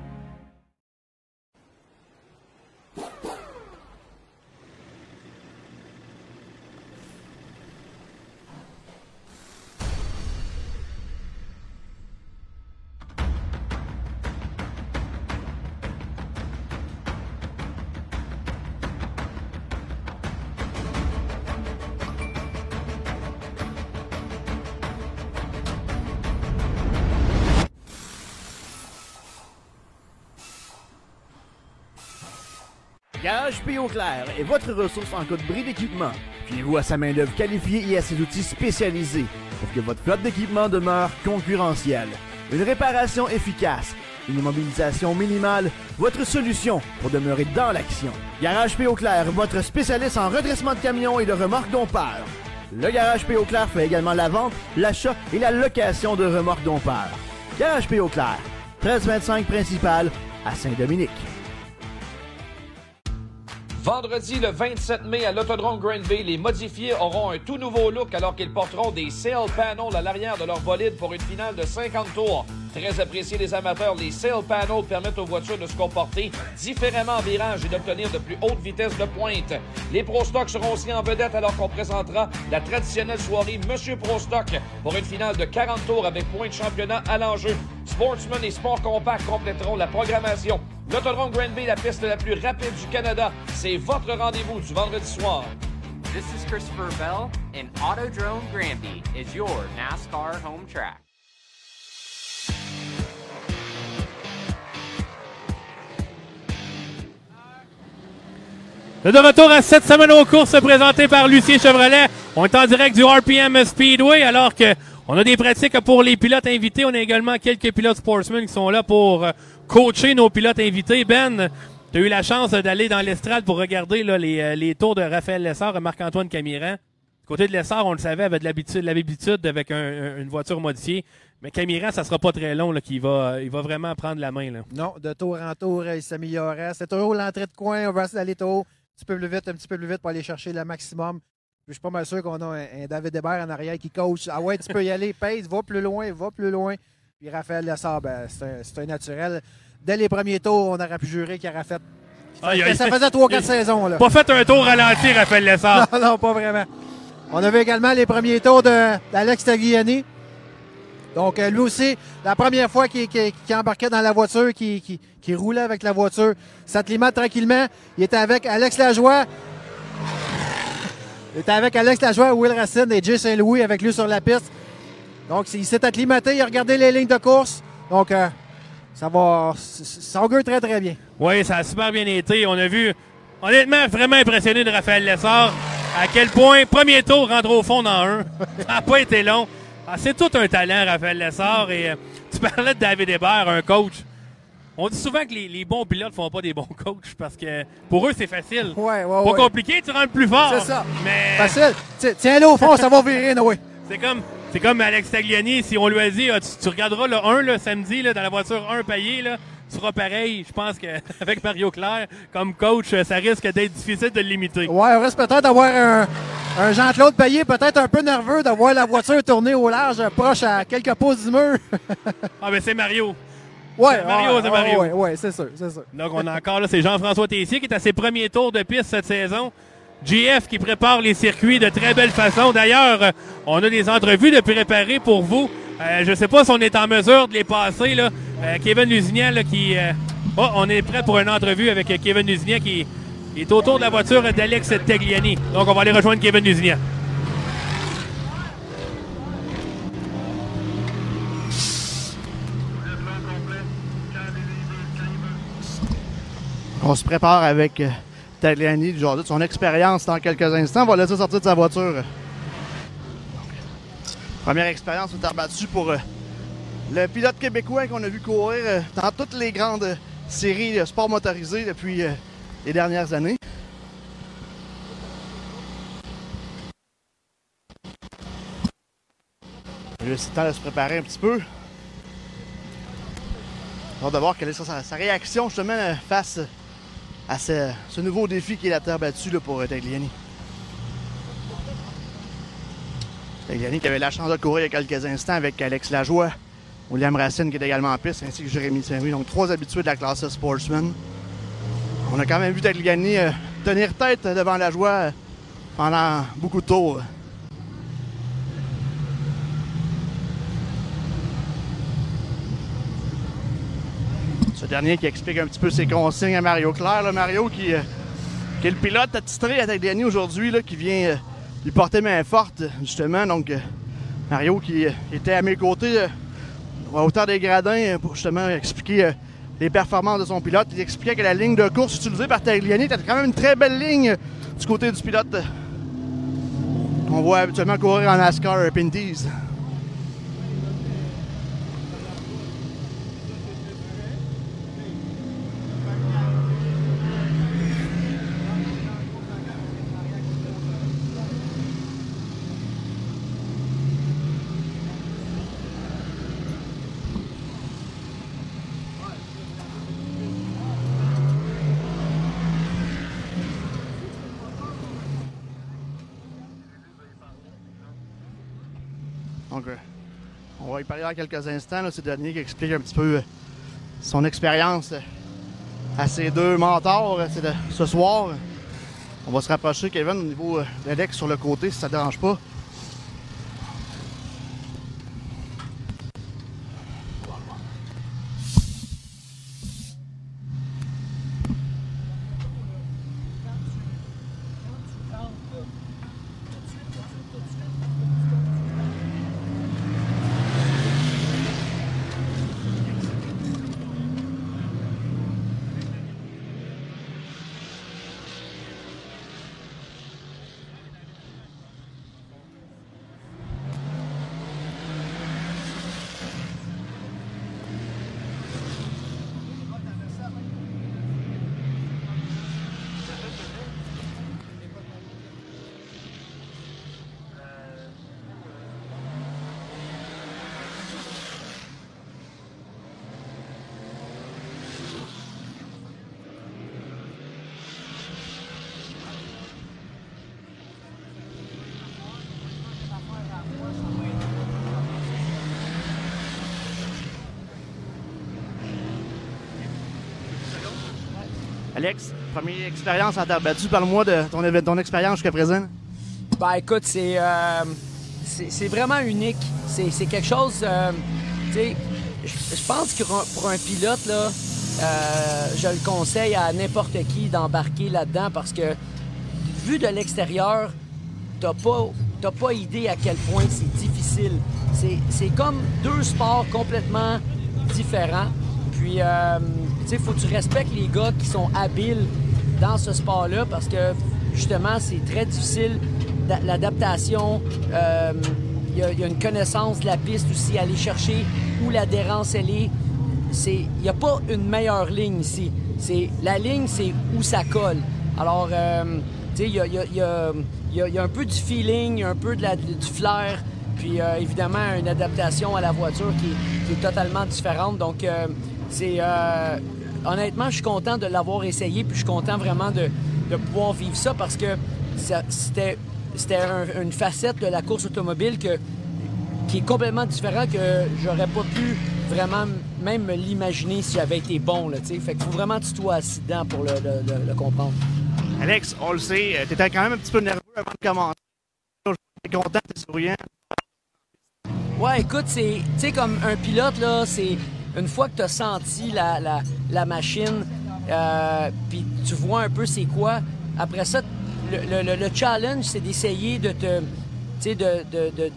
Garage P.O. Clair est votre ressource en cas de bris d'équipement. Fiez-vous à sa main-d'œuvre qualifiée et à ses outils spécialisés pour que votre flotte d'équipement demeure concurrentielle. Une réparation efficace, une immobilisation minimale, votre solution pour demeurer dans l'action. Garage P.O. Clair, votre spécialiste en redressement de camions et de remorques dompeurs. Le Garage P.O. Clair fait également la vente, l'achat et la location de remorques dompeurs. Garage P.O. Clair, 1325 principal à Saint-Dominique. Vendredi le 27 mai à l'Autodrome Granby, les modifiés auront un tout nouveau look alors qu'ils porteront des sail panels à l'arrière de leur bolide pour une finale de 50 tours. Très appréciés des amateurs, les sail panels permettent aux voitures de se comporter différemment en virage et d'obtenir de plus hautes vitesses de pointe. Les Pro Stock seront aussi en vedette alors qu'on présentera la traditionnelle soirée Monsieur Pro Stock pour une finale de 40 tours avec points de championnat à l'enjeu. Sportsman et Sport Compact compléteront la programmation. L'Autodrome Granby, la piste la plus rapide du Canada, c'est votre rendez-vous du vendredi soir. This is Christopher Bell, and Autodrome Granby is your NASCAR home track. De retour à cette semaine aux courses présentées par Lucien Chevrolet. On est en direct du RPM Speedway alors que on a des pratiques pour les pilotes invités. On a également quelques pilotes sportsmen qui sont là pour euh, coacher nos pilotes invités. Ben, tu as eu la chance d'aller dans l'estrade pour regarder là, les, euh, les tours de Raphaël Lessard et Marc-Antoine Camiran. Côté de Lessard, on le savait, avait de l'habitude, l'habitude avec un- un- une voiture modifiée. Mais Camiran, ça sera pas très long qu'il va, il va vraiment prendre la main. Là. Non, de tour en tour, il s'améliorait. C'est toujours l'entrée de coin. On va d'aller tôt, petit peu plus vite, un petit peu plus vite pour aller chercher le maximum. Puis je suis pas mal sûr qu'on a un, un David Hébert en arrière qui coach. Ah ouais, tu peux y aller, pèse, va plus loin, va plus loin. Puis Raphaël Lessard, ben, c'est un, naturel. Dès les premiers tours, on aurait pu jurer qu'il aurait fait. Ça faisait 3-4 Il- saisons. Là. Pas fait un tour ralenti, Raphaël Lessard. Non, non, pas vraiment. On avait également les premiers tours d'Alex Tagliani. Donc, euh, lui aussi, la première fois qu'il qu'il- qu'il embarquait dans la voiture, qu'il qu'il roulait avec la voiture, s'acclimate tranquillement. Il était avec Alex Lajoie. Il était avec Alex Lajoie, Will Racine et Jay Saint-Louis avec lui sur la piste. Donc, il s'est acclimaté, il a regardé les lignes de course. Donc, euh, ça va. Ça augure très, très bien. Oui, ça a super bien été. On a vu, honnêtement, vraiment impressionné de Raphaël Lessard. À quel point, premier tour, rentre au fond dans un. Ça n'a pas été long. Ah, c'est tout un talent, Raphaël Lessard. Et euh, tu parlais de David Hébert, un coach. On dit souvent que les, les bons pilotes font pas des bons coachs parce que pour eux, c'est facile. Ouais, ouais, Pas ouais. compliqué, tu rentres plus fort. C'est ça. Mais Facile. Ti- Tiens-le au fond, ça va virer, Noé. c'est comme, c'est comme Alex Tagliani. Si on lui a dit, ah, tu, tu regarderas le 1 le samedi là, dans la voiture 1 payée, là, feras pareil. Je pense qu'avec Mario Claire, comme coach, ça risque d'être difficile de le limiter. Ouais, on risque peut-être d'avoir un, un Jean-Claude Payet peut-être un peu nerveux de voir la voiture tourner au large, proche à quelques pouces du mur. Ah, ben c'est Mario. ouais, C'est Mario, c'est Mario. Ouais, ouais, c'est sûr, c'est sûr. Donc, on a encore là, c'est Jean-François Tessier qui est à ses premiers tours de piste cette saison. GF qui prépare les circuits de très belle façon. D'ailleurs, euh, on a des entrevues de préparer pour vous. Euh, je ne sais pas si on est en mesure de les passer. Là. Euh, Kevin Lusignan là, qui. euh, oh, on est prêt pour une entrevue avec Kevin Lusignan qui est autour de la voiture d'Alex Tagliani. Donc, on va aller rejoindre Kevin Lusignan. On se prépare avec euh, Tagliani, genre de son expérience dans quelques instants. On va laisser sortir de sa voiture. Première expérience au battu pour euh, le pilote québécois qu'on a vu courir euh, dans toutes les grandes séries de sport motorisé depuis euh, les dernières années. Juste le temps de se préparer un petit peu. On va voir quelle est sa, sa réaction justement face à ce, nouveau défi qui est la terre battue pour euh, Tagliani. Tagliani qui avait la chance de courir il y a quelques instants avec Alex Lajoie, William Racine qui est également en piste, ainsi que Jérémy Saint-Louis. Donc trois habitués de la classe Sportsman. On a quand même vu Tagliani euh, tenir tête devant Lajoie euh, pendant beaucoup de tours. Dernier qui explique un petit peu ses consignes à Mario Claire. Mario qui, euh, qui est le pilote attitré à Tagliani aujourd'hui, là, qui vient euh, lui porter main forte, justement. Donc, euh, Mario qui était à mes côtés à hauteur des gradins pour justement expliquer les performances de son pilote. Il expliquait que la ligne de course utilisée par Tagliani était quand même une très belle ligne du côté du pilote. On voit habituellement courir en NASCAR Pinties. Donc, euh, on va y parler dans quelques instants. C'est Denis qui explique un petit peu euh, son expérience euh, à ces deux mentors ce soir. On va se rapprocher, Kevin, au niveau de Alex sur le côté, si ça ne dérange pas. Alex, première expérience en terre battue, parle-moi de ton, ton expérience jusqu'à présent. Ben écoute, c'est euh, vraiment unique. C'est quelque chose, euh, tu sais, je pense que pour un, pilote, là, euh, je le conseille à n'importe qui d'embarquer là-dedans parce que, vu de l'extérieur, t'as pas, pas idée à quel point c'est difficile. C'est comme deux sports complètement différents. Puis, sais, faut que tu respectes les gars qui sont habiles dans ce sport-là parce que, justement, c'est très difficile d'a- l'adaptation. euh, Il y, a- il y a une connaissance de la piste aussi, aller chercher où l'adhérence elle est. Il n'y a pas une meilleure ligne ici. La ligne, c'est où ça colle. Alors, euh, tu sais, il y a, y a- y a- un peu du feeling, un peu de la- du flair, puis euh, évidemment une adaptation à la voiture qui, est- qui est totalement différente. Donc, euh, c'est euh, honnêtement, je suis content de l'avoir essayé, puis je suis content vraiment de, de pouvoir vivre ça parce que c'était c'était un- une facette de la course automobile que, qui est complètement différent que j'aurais pas pu vraiment même me l'imaginer si j'avais été bon. Là, tu fait qu'il faut vraiment que tu sois assis dedans pour le, le- le- le comprendre. Alex, on le sait, euh, t'étais quand même un petit peu nerveux avant de commencer. T'es content, t'es souriant. Ouais, écoute, c'est, tu sais, comme un pilote, là, c'est une fois que tu as senti la, la, la machine, euh, puis tu vois un peu c'est quoi, après ça, le, le- le- le challenge, c'est d'essayer de te, de, de, de,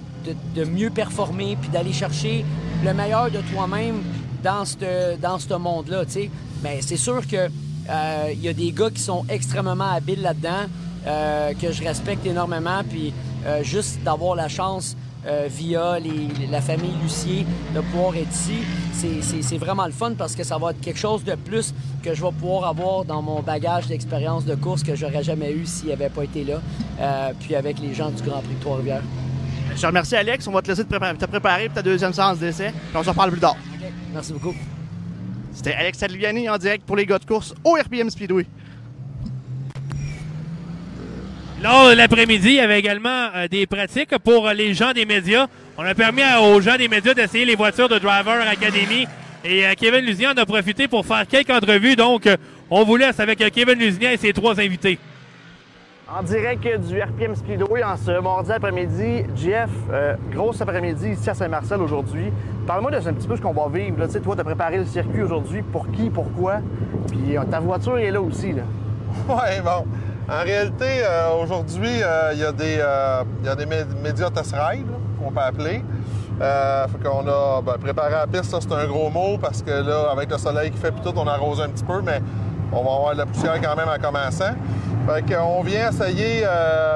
de- mieux performer, puis d'aller chercher le meilleur de toi-même dans ce dans monde-là. Mais c'est sûr que euh, il y a des gars qui sont extrêmement habiles là-dedans, euh, que je respecte énormément, puis euh, juste d'avoir la chance euh, via les- la famille Lucier de pouvoir être ici. C'est- vraiment le fun parce que ça va être quelque chose de plus que je vais pouvoir avoir dans mon bagage d'expérience de course que j'aurais jamais eu s'il n'avait pas été là, euh, puis avec les gens du Grand Prix de Trois-Rivières. Je te remercie, Alex. On va te laisser te préparer, te préparer pour ta deuxième séance d'essai. Puis on se reparle plus tard. Merci beaucoup. C'était Alex Tagliani en direct pour les gars de course au RPM Speedway. Lors de l'après-midi, il y avait également euh, des pratiques pour les gens des médias. On a permis à- aux gens des médias d'essayer les voitures de Driver Academy. Et euh, Kevin Lusignan en a profité pour faire quelques entrevues. Donc, euh, on vous laisse avec Kevin Lusignan et ses trois invités. En direct du RPM Speedway en ce mardi après-midi. Jeff, euh, grosse après-midi ici à Saint-Marcel aujourd'hui. Parle-moi de un petit peu ce qu'on va vivre. Là. Tu sais, toi, tu as préparé le circuit aujourd'hui. Pour qui, pourquoi? Puis euh, ta voiture est là aussi. Là. Ouais, bon. En réalité, euh, aujourd'hui, euh, il y a des, euh, y a médias qu'on peut appeler. Euh, fait qu'on a ben, préparé la piste, ça c'est un gros mot parce que là, avec le soleil qui fait puis tout, on arrose un petit peu, mais on va avoir de la poussière quand même en commençant. Fait qu'on vient essayer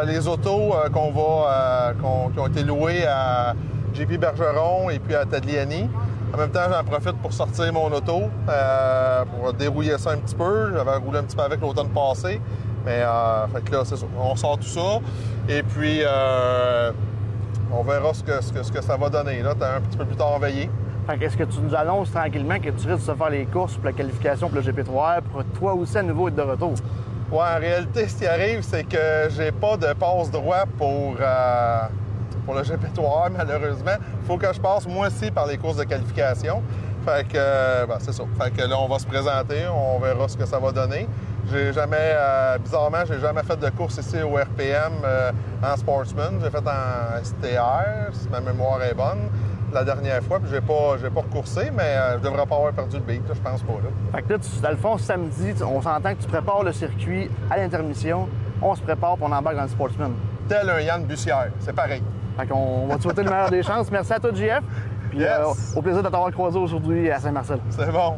les autos qu'on va, qui ont été louées à JP Bergeron et puis à Tadliani. En même temps, j'en profite pour sortir mon auto, pour dérouiller ça un petit peu. J'avais roulé un petit peu avec l'automne passé. Mais euh, fait que là, c'est ça. On sort tout ça. Et puis, euh, on verra ce que, ce, que, ce que ça va donner. Là, t'es un petit peu plus tard veillé. Fait qu'est-ce que tu nous annonces tranquillement que tu risques de se faire les courses pour la qualification pour le GP3R pour toi aussi à nouveau être de retour? Ouais, en réalité, ce qui arrive, c'est que j'ai pas de passe droit pour, euh, pour le GP3R, malheureusement. Il faut que je passe, moi aussi, par les courses de qualification. Fait que, euh, ben, c'est ça. Fait que là, on va se présenter, on verra ce que ça va donner. J'ai jamais, euh, bizarrement, j'ai jamais fait de course ici au RPM euh, en sportsman. J'ai fait en STR, si ma mémoire est bonne, la dernière fois. Puis j'ai pas, j'ai pas recoursé, mais euh, je devrais pas avoir perdu le beat, là, je pense pas. Là. Fait que là, tu, dans le fond, samedi, on s'entend que tu prépares le circuit à l'intermission. On se prépare pour on embarque dans le sportsman. Tel un Yann Bussière, c'est pareil. Fait qu'on va te souhaiter le meilleur des chances. Merci à toi, JF. Puis Yes. euh, au plaisir de t'avoir croisé aujourd'hui à Saint-Marcel. C'est bon.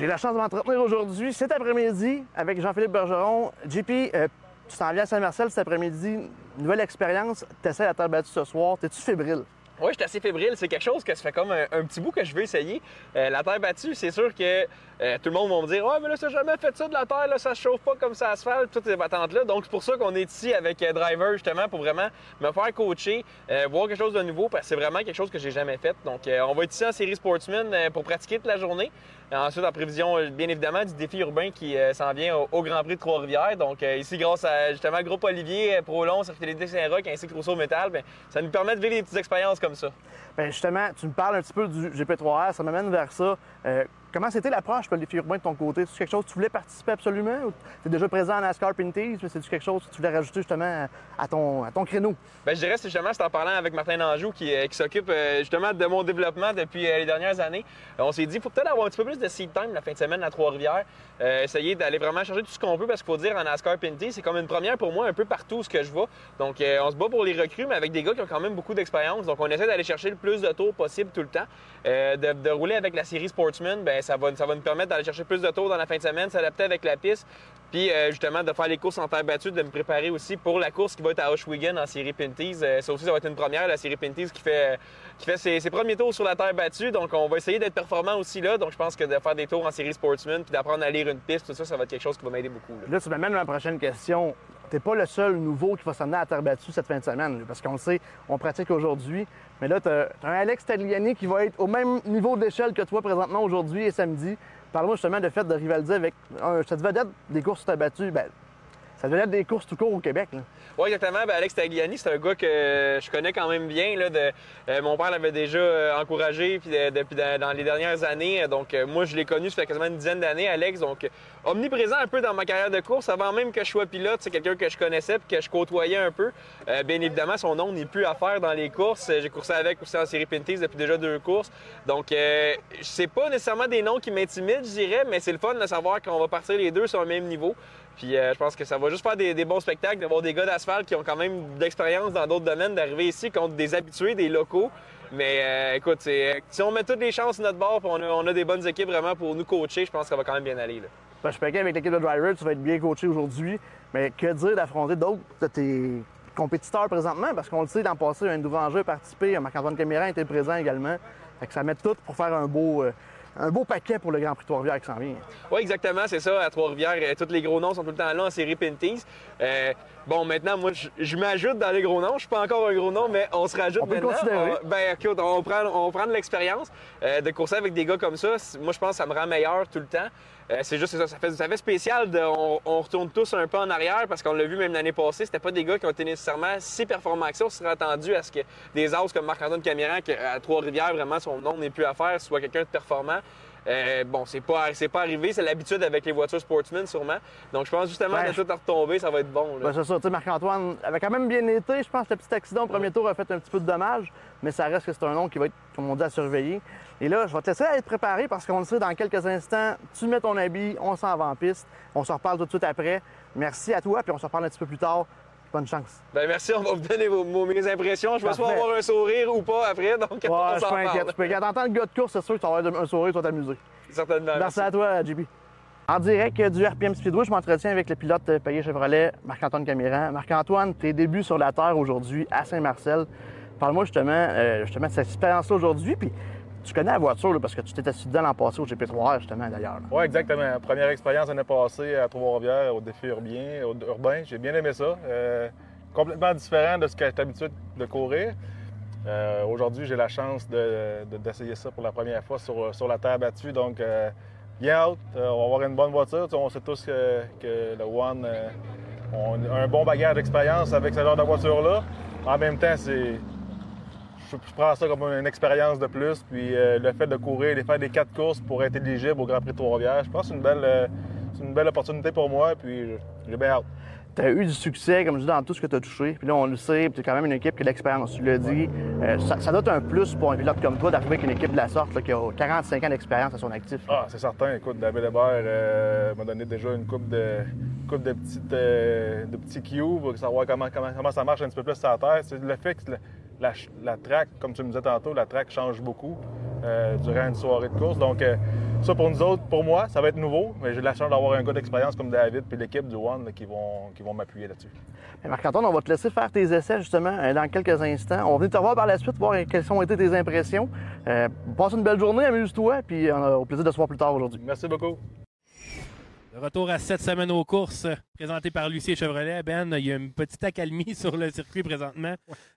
J'ai la chance de m'entretenir aujourd'hui, cet après-midi, avec Jean-Philippe Bergeron. JP, euh, tu t'en viens à Saint-Marcel cet après-midi. Nouvelle expérience. T'essaies la terre battue ce soir. T'es-tu fébrile? Oui, je suis assez fébrile. C'est quelque chose que ça fait comme un, petit bout que je veux essayer. Euh, la terre battue, c'est sûr que euh, tout le monde va me dire Ouais, mais là, t'as jamais fait ça de la terre, là, ça se chauffe pas comme ça asphalte, toutes ces patentes-là. Donc, c'est pour ça qu'on est ici avec Driver, justement, pour vraiment me faire coacher, voir quelque chose de nouveau, parce que c'est vraiment quelque chose que j'ai jamais fait. Donc, on va être ici en série Sportsman pour pratiquer toute la journée. Et ensuite, en prévision, euh, bien évidemment, du défi urbain qui euh, s'en vient au, Grand Prix de Trois-Rivières. Donc, euh, ici, grâce à justement le groupe Olivier, euh, Prolon, Circuit Saint-Roch ainsi que Rousseau Métal, ben, ça nous permet de vivre des petites expériences comme ça. Ben justement, tu me parles un petit peu du GP3R, ça m'amène vers ça. Euh, comment c'était l'approche? Pour le défi urbain de ton côté? C'est quelque chose que tu voulais participer absolument ou tu es déjà présent en NASCAR Pinties, mais c'est quelque chose que tu voulais rajouter justement à ton, à ton créneau? Ben, je dirais, justement, c'est en parlant avec Martin Anjou qui, euh, qui s'occupe euh, justement de mon développement depuis euh, les dernières années. On s'est dit, faut peut-être avoir un petit peu plus de seed time la fin de semaine à Trois-Rivières. Essayer d'aller vraiment chercher tout ce qu'on peut parce qu'il faut dire en NASCAR Pinty, c'est comme une première pour moi un peu partout ce que je vais. Donc, on se bat pour les recrues, mais avec des gars qui ont quand même beaucoup d'expérience. Donc, on essaie d'aller chercher le plus de tours possible tout le temps. De, de rouler avec la série Sportsman, ben, ça, va, ça va nous permettre d'aller chercher plus de tours dans la fin de semaine, s'adapter avec la piste. Puis euh, justement, de faire les courses en terre battue, de me préparer aussi pour la course qui va être à Oshwegan en série Pinties. Euh, ça aussi, ça va être une première, la série Pinties qui fait, qui fait ses, ses premiers tours sur la terre battue. Donc, on va essayer d'être performant aussi là. Donc, je pense que de faire des tours en série Sportsman puis d'apprendre à lire une piste, tout ça, ça va être quelque chose qui va m'aider beaucoup. là. Là, tu m'amènes à ma prochaine question. T'es pas le seul nouveau qui va s'amener à terre battue cette fin de semaine, parce qu'on le sait, on pratique aujourd'hui. Mais là, t'as as un Alex Tagliani qui va être au même niveau d'échelle que toi présentement aujourd'hui et samedi. Parle-moi justement de fait de rivaliser avec un, cette vedette des courses terre battue. Ben, cette vedette des courses tout court au Québec. Oui, exactement. Ben, Alex Tagliani, c'est un gars que je connais quand même bien. De, euh, mon père l'avait déjà euh, encouragé puis de- depuis dans, les dernières années. Donc, euh, moi, je l'ai connu, ça fait quasiment une dizaine d'années, Alex. Donc, omniprésent un peu dans ma carrière de course. Avant même que je sois pilote, c'est quelqu'un que je connaissais puis que je côtoyais un peu. Bien évidemment, son nom n'est plus à faire dans les courses. J'ai coursé avec aussi en série Pinties depuis déjà deux courses. Donc, c'est pas nécessairement des noms qui m'intimident, je dirais, mais c'est le fun de savoir qu'on va partir les deux sur le même niveau. Puis euh, je pense que ça va juste faire des, bons spectacles, d'avoir des gars d'asphalte qui ont quand même d'expérience dans d'autres domaines, d'arriver ici contre des habitués, des locaux. Mais euh, écoute, c'est- si on met toutes les chances sur notre bord, on a, on a des bonnes équipes vraiment pour nous coacher, je pense que ça va quand même bien aller. Là. Ben, je suis avec l'équipe de driver, tu vas être bien coaché aujourd'hui. Mais que dire d'affronter d'autres de tes compétiteurs présentement? Parce qu'on le sait, dans le passé, un nouveau enjeu a participé, Marc-Antoine Caméra était présent également. Fait que ça met tout pour faire un beau, euh, un beau paquet pour le Grand Prix Trois-Rivières qui s'en vient. Oui, exactement, c'est ça. À Trois-Rivières, euh, tous les gros noms sont tout le temps là en série Pinties. Euh, bon, maintenant, moi, je, je m'ajoute dans les gros noms. Je suis pas encore un gros nom, mais on se rajoute On peut maintenant. considérer. On- ben, écoute, on prend, on prend de l'expérience. Euh, de courser avec des gars comme ça, moi, je pense que ça me rend meilleur tout le temps. Euh, c'est juste ça, ça fait, ça fait spécial. De, on, on retourne tous un peu en arrière parce qu'on l'a vu même l'année passée. C'était pas des gars qui ont été nécessairement si performants que ça. On serait attendu à ce que des as comme Marc-Antoine Camiran, qui à Trois-Rivières, vraiment, son nom n'est plus à faire, soit quelqu'un de performant. Euh, bon, c'est pas, c'est pas arrivé, c'est l'habitude avec les voitures sportsman sûrement. Donc je pense justement Ouais. de tout à retomber, ça va être bon. Ben, c'est ça, tu sais, Marc-Antoine avait quand même bien été. Je pense que le petit accident au premier tour a fait un petit peu de dommage, mais ça reste que c'est un nom qui va être, comme on dit, à surveiller. Et là, je vais te laisser être préparé parce qu'on le sait, dans quelques instants, tu mets ton habit, on s'en va en piste. On se reparle tout de suite après. Merci à toi, puis on se reparle un petit peu plus tard. Bonne chance. Ben merci, on va vous donner vos, mes impressions. Je vais soit avoir un sourire ou pas après, donc Ouais, on je suis. Tu peux quand t'entends le gars de course, c'est sûr que tu vas avoir un sourire, tu vas t'amuser. Certainement. Merci à toi, JB. En direct du RPM Speedway, je m'entretiens avec le pilote payé Chevrolet, Marc-Antoine Camiran. Marc-Antoine, tes débuts sur la Terre aujourd'hui à Saint-Marcel. Parle-moi justement, euh, justement de cette expérience-là aujourd'hui. Puis tu connais la voiture parce que tu t'étais assis dedans l'an passé au GP3R, justement, d'ailleurs. Oui, exactement. Première expérience l'année passée à Trois-Rivières, au défi urbain. urbain. J'ai bien aimé ça. Euh, complètement différent de ce que j'étais habitué de courir. Euh, Aujourd'hui, j'ai la chance de- de- d'essayer ça pour la première fois sur, sur la terre battue. Donc, euh, bien. Euh, on va avoir une bonne voiture. On sait tous que, le One on a un bon bagage d'expérience avec ce genre de voiture-là. En même temps, c'est je, prends ça comme une expérience de plus. Puis euh, le fait de courir, de faire des quatre courses pour être éligible au Grand Prix de Trois-Rivières, je pense que c'est une belle, euh, une belle opportunité pour moi. Puis j'ai bien hâte. Tu as eu du succès, comme je dis, dans tout ce que tu as touché. Puis là, on le sait, tu es quand même une équipe qui a de l'expérience. Tu l'as dit. Euh, ça, ça doit être un plus pour un pilote comme toi d'arriver avec une équipe de la sorte là, qui a 45 ans d'expérience à son actif. Ah, c'est certain. Écoute, David Hébert m'a donné déjà une coupe de, coupe de, petites, de petits cubes pour savoir comment, comment, comment ça marche un petit peu plus sur la terre. C'est le fait que la, la, track, comme tu me disais tantôt, la track change beaucoup euh, durant une soirée de course. Donc, euh, ça pour nous autres, pour moi, ça va être nouveau, mais j'ai la chance d'avoir un gars d'expérience comme David puis l'équipe du One là, qui vont, qui vont m'appuyer là-dessus. Marc-Antoine, on va te laisser faire tes essais justement euh, dans quelques instants. On va venir te voir par la suite, voir quelles ont été tes impressions. Euh, passe une belle journée, amuse-toi, puis on a au plaisir de se voir plus tard aujourd'hui. Merci beaucoup. Retour à cette semaine aux courses, présenté par Lucie Chevrolet. Ben, il y a une petite accalmie sur le circuit présentement.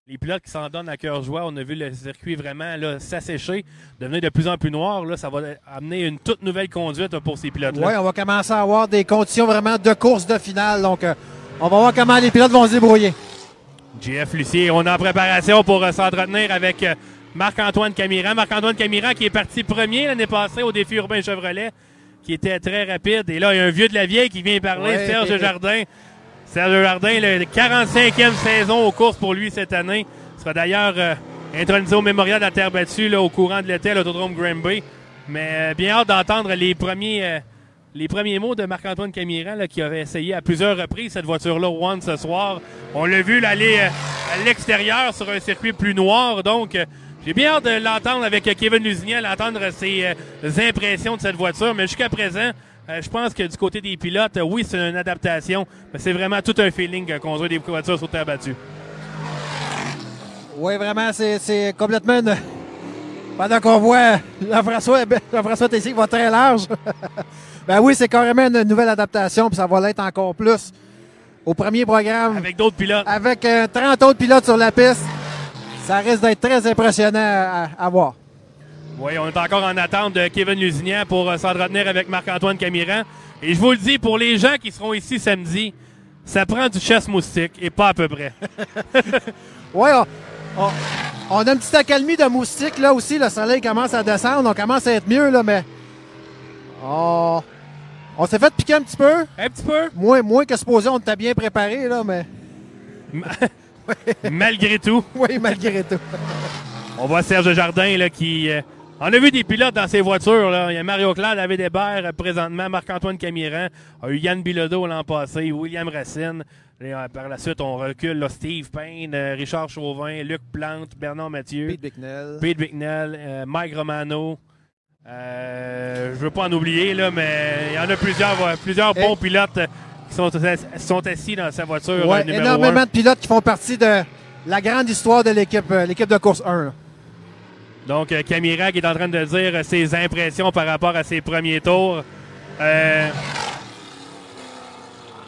Les pilotes qui s'en donnent à cœur joie. On a vu le circuit vraiment s'assécher, devenir de plus en plus noir. Là, ça va amener une toute nouvelle conduite pour ces pilotes-là. Oui, on va commencer à avoir des conditions vraiment de course de finale. Donc, euh, on va voir comment les pilotes vont se débrouiller. JF Lucier, on est en préparation pour euh, s'entretenir avec euh, Marc-Antoine Camiran. Marc-Antoine Camiran qui est parti premier l'année passée au défi urbain Chevrolet, qui était très rapide. Et là, il y a un vieux de la vieille qui vient parler, Ouais. Serge Jardin. Serge Jardin, le 45e saison aux courses pour lui cette année. Il sera d'ailleurs euh, intronisé au mémorial de la Terre battue là, au courant de l'été à l'autodrome Granby. Mais euh, bien hâte d'entendre les premiers, euh, les premiers mots de Marc-Antoine Camiran là, qui avait essayé à plusieurs reprises cette voiture-là One ce soir. On l'a vu là, aller euh, à l'extérieur sur un circuit plus noir. Donc, euh, j'ai bien hâte de l'entendre avec Kevin Lusignan, d'entendre ses euh, impressions de cette voiture. Mais jusqu'à présent, euh, je pense que du côté des pilotes, euh, oui, c'est une adaptation, mais c'est vraiment tout un feeling conduire des voitures sur terre battue. Oui, vraiment, c'est complètement une... Pendant qu'on voit Jean-François ben, Jean-François Tessier qui va très large. ben oui, c'est carrément une nouvelle adaptation, puis ça va l'être encore plus au premier programme. Avec d'autres pilotes. Avec euh, 30 autres pilotes sur la piste. Ça risque d'être très impressionnant à, à voir. Oui, on est encore en attente de Kevin Lusignan pour euh, s'entretenir avec Marc-Antoine Camiran. Et je vous le dis, pour les gens qui seront ici samedi, ça prend du chasse moustique et pas à peu près. Oui, on, on- on a une petite accalmie de moustiques là aussi. Le soleil commence à descendre. On commence à être mieux, là, mais. On, on s'est fait piquer un petit peu. Un petit peu? Moins, moins que supposé, on était bien préparé, là, mais. Malgré tout. Oui, malgré tout. On voit Serge Jardin là, qui. euh, on a vu des pilotes dans ces voitures. Là. Il y a Mario Claude, David Hébert, euh, présentement, Marc-Antoine Camiran, a eu Yann Bilodeau l'an passé, William Racine. Et, euh, par la suite, on recule là, Steve Payne, euh, Richard Chauvin, Luc Plante, Bernard Mathieu, Pete Bicknell. Pete Bicknell, Mike Romano. Je veux pas en oublier, là, mais il y en a plusieurs, plusieurs bons pilotes sont, sont assis dans sa voiture Ouais, numéro énormément de pilotes qui font partie de la grande histoire de l'équipe euh, l'équipe de course 1. là. Donc, euh, Camira qui est en train de dire ses impressions par rapport à ses premiers tours. Euh,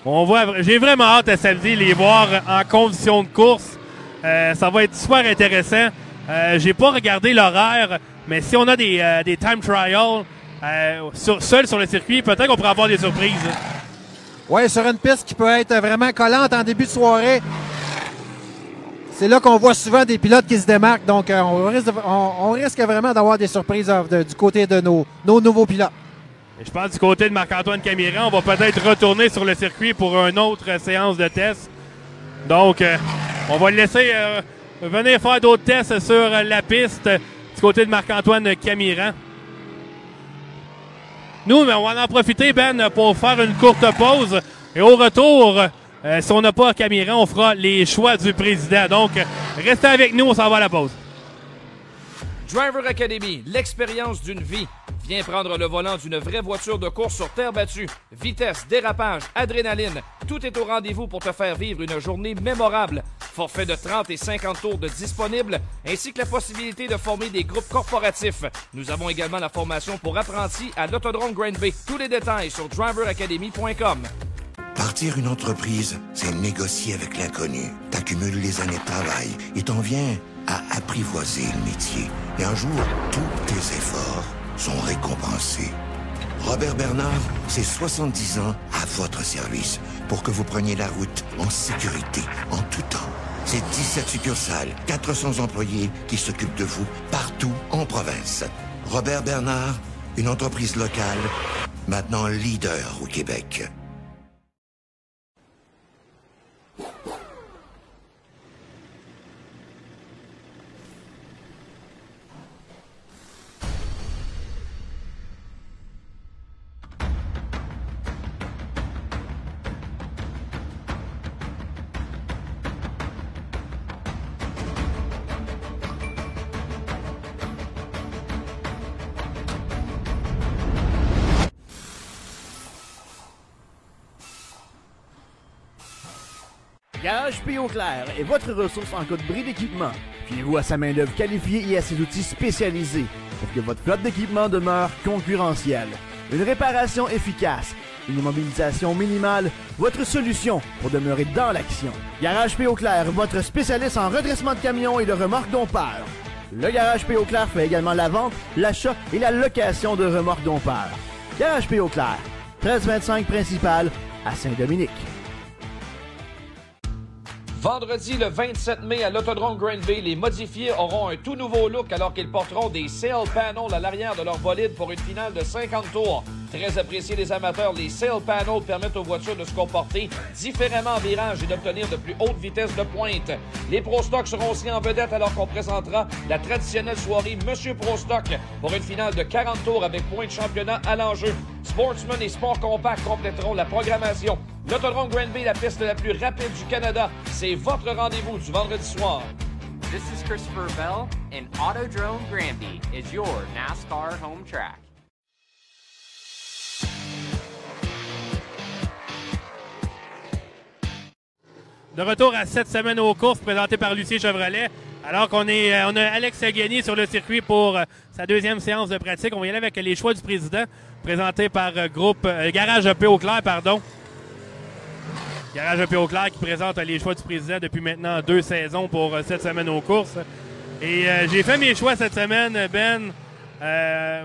on voit, j'ai vraiment hâte à samedi les voir en condition de course. Euh, ça va être super intéressant. Euh, j'ai pas regardé l'horaire, mais si on a des, des time trials sur, seuls sur le circuit, peut-être qu'on pourrait avoir des surprises. Oui, sur une piste qui peut être vraiment collante en début de soirée. C'est là qu'on voit souvent des pilotes qui se démarquent. Donc, euh, on, risque vraiment d'avoir des surprises du côté de nos, nouveaux pilotes. Je pense du côté de Marc-Antoine Camira, on va peut-être retourner sur le circuit pour une autre euh, séance de tests. Donc, euh, on va le laisser venir faire d'autres tests sur la piste du côté de Marc-Antoine Camira. Nous, on va en profiter, Ben, pour faire une courte pause. Et au retour, euh, si on n'a pas Camira, on fera les choix du président. Donc, restez avec nous, on s'en va à la pause. Driver Academy, l'expérience d'une vie. Viens prendre le volant d'une vraie voiture de course sur terre battue. Vitesse, dérapage, adrénaline, tout est au rendez-vous pour te faire vivre une journée mémorable. Forfait de 30 et 50 tours de disponible, ainsi que la possibilité de former des groupes corporatifs. Nous avons également la formation pour apprentis à l'Autodrome Grand Bay. Tous les détails sur driveracademy.com. Partir une entreprise, c'est négocier avec l'inconnu. T'accumules les années de travail et t'en viens à apprivoiser le métier. Et un jour, tous tes efforts sont récompensés. Robert Bernard, c'est 70 ans à votre service pour que vous preniez la route en sécurité, en tout temps. C'est 17 succursales, 400 employés qui s'occupent de vous partout en province. Robert Bernard, une entreprise locale, maintenant leader au Québec. Garage P. Clair est votre ressource en cas de bris d'équipement. Fiez-vous à sa main-d'œuvre qualifiée et à ses outils spécialisés pour que votre flotte d'équipement demeure concurrentielle. Une réparation efficace, une immobilisation minimale, votre solution pour demeurer dans l'action. Garage P. Clair, votre spécialiste en redressement de camions et de remorques dompeurs. Le Garage P. Clair fait également la vente, l'achat et la location de remorques dompeurs. Garage P. Clair, 1325 principal à Saint-Dominique. Vendredi le 27 mai à l'Autodrome Grand Bay, les modifiés auront un tout nouveau look alors qu'ils porteront des sail panels à l'arrière de leur bolide pour une finale de 50 tours. Très appréciés des amateurs, les sail panels permettent aux voitures de se comporter différemment en virage et d'obtenir de plus hautes vitesses de pointe. Les Pro Stock seront aussi en vedette alors qu'on présentera la traditionnelle soirée Monsieur Pro Stock pour une finale de 40 tours avec points de championnat à l'enjeu. Sportsman et Sport Compact compléteront la programmation. L'Autodrome Grand la piste la plus rapide du Canada, c'est votre rendez-vous du vendredi soir. This is Christopher Bell, and Autodrome Granby is your NASCAR home track. De retour à cette semaine aux courses présentée par Lucie Chevrolet. Alors qu'on est, euh, on a Alex Gagné sur le circuit pour euh, sa deuxième séance de pratique. On va y aller avec les choix du président, présenté par euh, groupe Garage EP au clair, pardon. Garage EP au clair qui présente les choix du président depuis maintenant deux saisons pour cette semaine aux courses. Et j'ai fait mes choix cette semaine, Ben.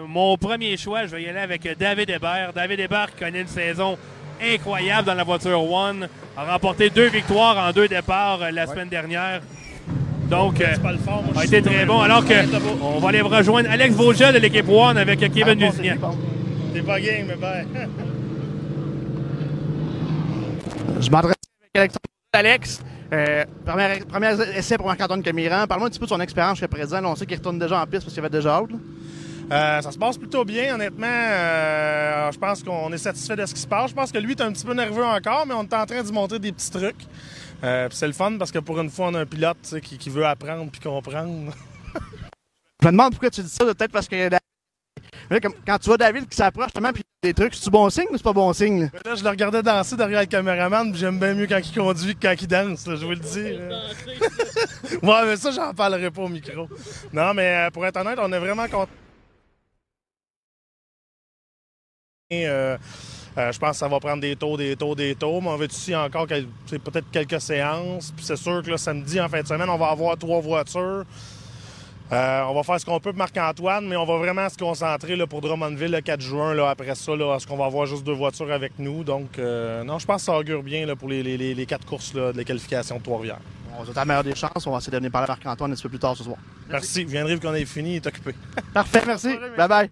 Mon premier choix, je vais y aller avec David Hébert. David Hébert qui connaît une saison incroyable dans la voiture One. A remporté deux victoires en deux départs euh, la semaine dernière. Donc, euh, a été très bon. Alors que on va aller rejoindre Alex Vogel de l'équipe One avec Kevin Lusignan. T'es pas game, mais ben. Je m'adresse avec Alexandre Alex. Euh, premier, premier essai pour Marc-Antoine Camiran. Parle-moi un petit peu de son expérience jusqu'à présent. Là, on sait qu'il retourne déjà en piste parce qu'il avait déjà hâte. Euh, ça se passe plutôt bien, honnêtement. Euh, je pense qu'on est satisfait de ce qui se passe. Je pense que lui est un petit peu nerveux encore, mais on est en train de lui montrer des petits trucs. Euh, c'est le fun parce que pour une fois, on a un pilote qui, qui veut apprendre puis comprendre. Je me demande pourquoi tu dis ça. Peut-être parce que quand tu vois David qui s'approche justement puis des trucs, c'est-tu bon signe ou c'est pas bon signe? Là? Je le regardais danser derrière le caméraman, puis j'aime bien mieux quand il conduit que quand il danse, là, je vous le dis. Ouais, mais ça, j'en parlerai pas au micro. Non, mais pour être honnête, on est vraiment content. Euh, euh, je pense que ça va prendre des tours, des tours, des tours. Mais on va être ici encore quel- c'est peut-être quelques séances? Puis c'est sûr que là, samedi, en fin de semaine, on va avoir trois voitures. Euh, on va faire ce qu'on peut pour Marc-Antoine, mais on va vraiment se concentrer là, pour Drummondville le 4 juin. Là, après ça, là, est-ce qu'on va avoir juste deux voitures avec nous? Donc, euh, non, je pense que ça augure bien là, pour les, les- les- les quatre courses là, de la qualification de Trois-Rivières. On va la meilleure des chances. On va essayer de venir parler à Marc-Antoine un petit peu plus tard ce soir. Merci. Vous viendrez vu qu'on est fini, il est occupé. Parfait, merci. Bye bye.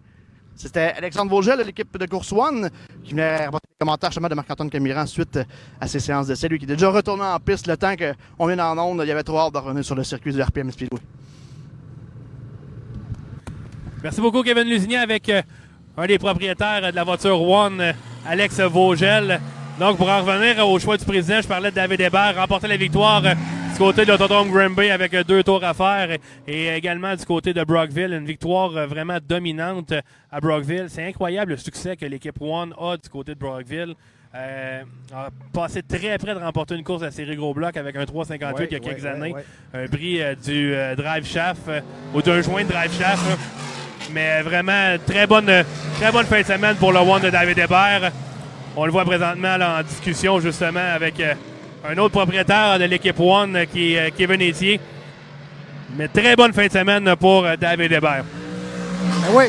C'était Alexandre Vogel de l'équipe de course One qui venait rapporter les commentaires justement de Marc-Antoine Camiran suite à ses séances d'essai. Lui qui est déjà retourné en piste le temps qu'on vienne en onde. Il y avait trop hâte de revenir sur le circuit du RPM Speedway. Merci beaucoup, Kevin Lusigny, avec euh, un des propriétaires de la voiture One, euh, Alex Vogel. Donc, pour en revenir au choix du président, je parlais de David Hébert, remporter la victoire euh, du côté de l'autodrome Granby avec euh, deux tours à faire et également du côté de Brockville, une victoire euh, vraiment dominante euh, à Brockville. C'est incroyable le succès que l'équipe One a du côté de Brockville. Euh, a passé très près de remporter une course à série gros bloc avec un 358 il y a quelques ouais, années. ouais, Un prix euh, du euh, drive shaft ou d'un joint de drive shaft. Mais vraiment, très bonne, très bonne fin de semaine pour le One de David Hébert. On le voit présentement là, en discussion justement avec un autre propriétaire de l'équipe One qui est euh, Kevin Etier. Mais très bonne fin de semaine pour euh, David Hébert. Ben oui,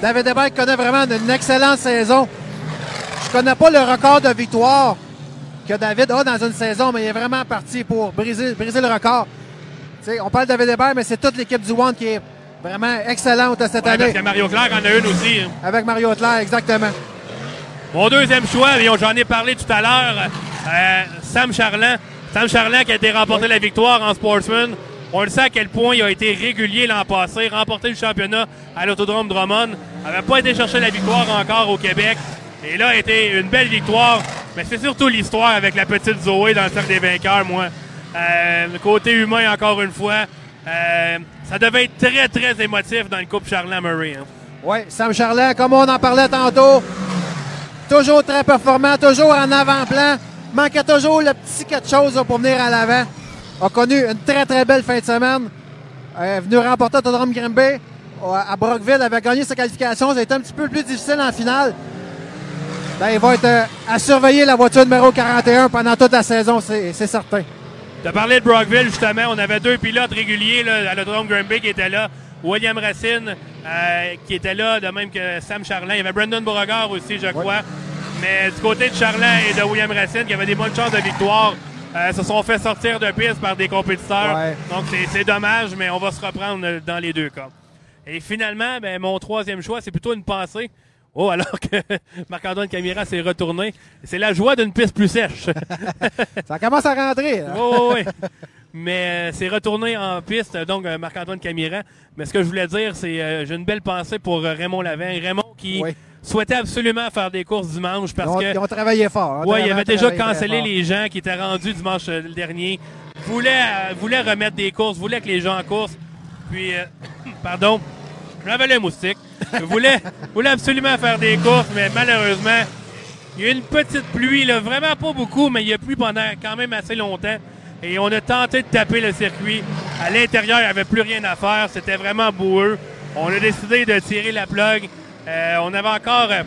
David Hébert connaît vraiment une excellente saison. Je connais pas le record de victoire que David a dans une saison, mais il est vraiment parti pour briser, briser le record. On parle de David Hébert, mais c'est toute l'équipe du One qui est vraiment excellente cette Ouais, année. parce que Mario Claire en a une aussi. hein. Avec Mario Claire, exactement. Mon deuxième choix, et j'en ai parlé tout à l'heure, euh, Sam Charland. Sam Charland qui a été remporté la victoire en Sportsman. On le sait à quel point il a été régulier l'an passé, remporté le championnat à l'Autodrome Drummond. n'avait pas été chercher la victoire encore au Québec. Et là, a été une belle victoire. Mais c'est surtout l'histoire avec la petite Zoé dans le cercle des vainqueurs, moi. Euh, le côté humain, encore une fois. Euh, ça devait être très, très émotif dans le couple Charland-Murray. hein. Oui, Sam Charland, comme on en parlait tantôt, toujours très performant, toujours en avant-plan, manquait toujours le petit quelque chose pour venir à l'avant. A connu une très très belle fin de semaine. Euh, venu remporter Autodrome Grimby à Brockville, avait gagné sa qualification. Ça a été un petit peu plus difficile en finale. Ben, il va être euh, à surveiller la voiture numéro 41 pendant toute la saison, c'est certain. Tu as parlé de Brockville, justement. On avait deux pilotes réguliers là, à l'autodrome Granby qui étaient là. William Racine, euh, qui était là, de même que Sam Charland. Il y avait Brandon Beauregard aussi, je crois. Mais du côté de Charland et de William Racine, qui avaient des bonnes chances de victoire, euh, se sont fait sortir de piste par des compétiteurs. Ouais. Donc, c'est- dommage, mais on va se reprendre euh, dans les deux cas. Et finalement, ben, mon troisième choix, c'est plutôt une pensée. Oh, alors que Marc-Antoine Camira s'est retourné. C'est la joie d'une piste plus sèche. Ça commence à rentrer. là. Oui, oui, oui. Mais euh, c'est retourné en piste, donc euh, Marc-Antoine Camiran. Mais ce que je voulais dire, c'est euh, j'ai une belle pensée pour Raymond Lavin. Raymond qui souhaitait absolument faire des courses dimanche parce que. ils ont travaillé fort. hein, Ouais, il avait déjà cancellé les gens qui étaient rendus dimanche euh, dernier. Voulait, euh, voulait remettre des courses, voulait que les gens course. Puis, euh, pardon, j'avais le moustique. voulait, voulait absolument faire des courses, mais malheureusement, il y a eu une petite pluie, là, vraiment pas beaucoup, mais il y a plu pendant quand même assez longtemps. Et on a tenté de taper le circuit. À l'intérieur, il n'y avait plus rien à faire. C'était vraiment boueux. On a décidé de tirer la plug. Euh, on avait encore. euh,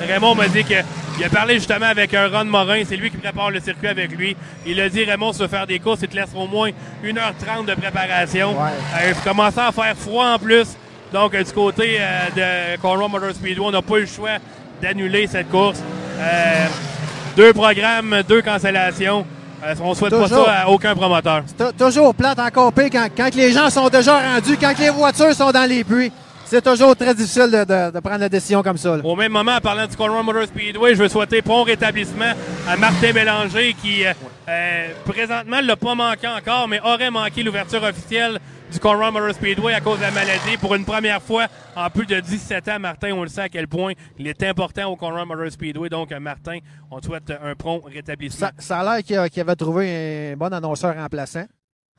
Raymond m'a dit qu'il a parlé justement avec un Ron Morin. C'est lui qui prépare le circuit avec lui. Il a dit Raymond, veux faire des courses, il te laisse au moins 1h30 de préparation. Euh, il commençait à faire froid en plus. Donc, euh, du côté euh, de Conroe Motor Speedway, on n'a pas eu le choix d'annuler cette course. Euh, deux programmes, deux cancellations. Euh, on souhaite pas ça à aucun promoteur. Toujours plate encore pire quand, quand les gens sont déjà rendus, quand les voitures sont dans les puits. C'est toujours très difficile de, de- de prendre la décision comme ça. là. Au même moment, en parlant du Conroe Motor Speedway, je veux souhaiter prompt rétablissement à Martin Bélanger qui, euh, euh, présentement, ne l'a pas manqué encore, mais aurait manqué l'ouverture officielle du Conroe Motor Speedway à cause de la maladie. Pour une première fois en plus de 17 ans, Martin, on le sait à quel point il est important au Conroe Motor Speedway. Donc, euh, Martin, on te souhaite un prompt rétablissement. Ça, ça a l'air qu'il avait trouvé un bon annonceur remplaçant.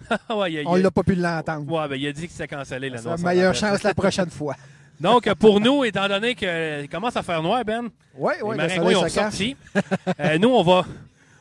Ouais, il a- On l'a pas pu l'entendre. Ouais, ben, il a dit que c'était cancellé. L'annonce. meilleure chance la prochaine fois. Donc, pour nous, étant donné qu'il commence à faire noir, Ben, Ouais, les ouais, le maringouins ont sorti. euh, nous, on va,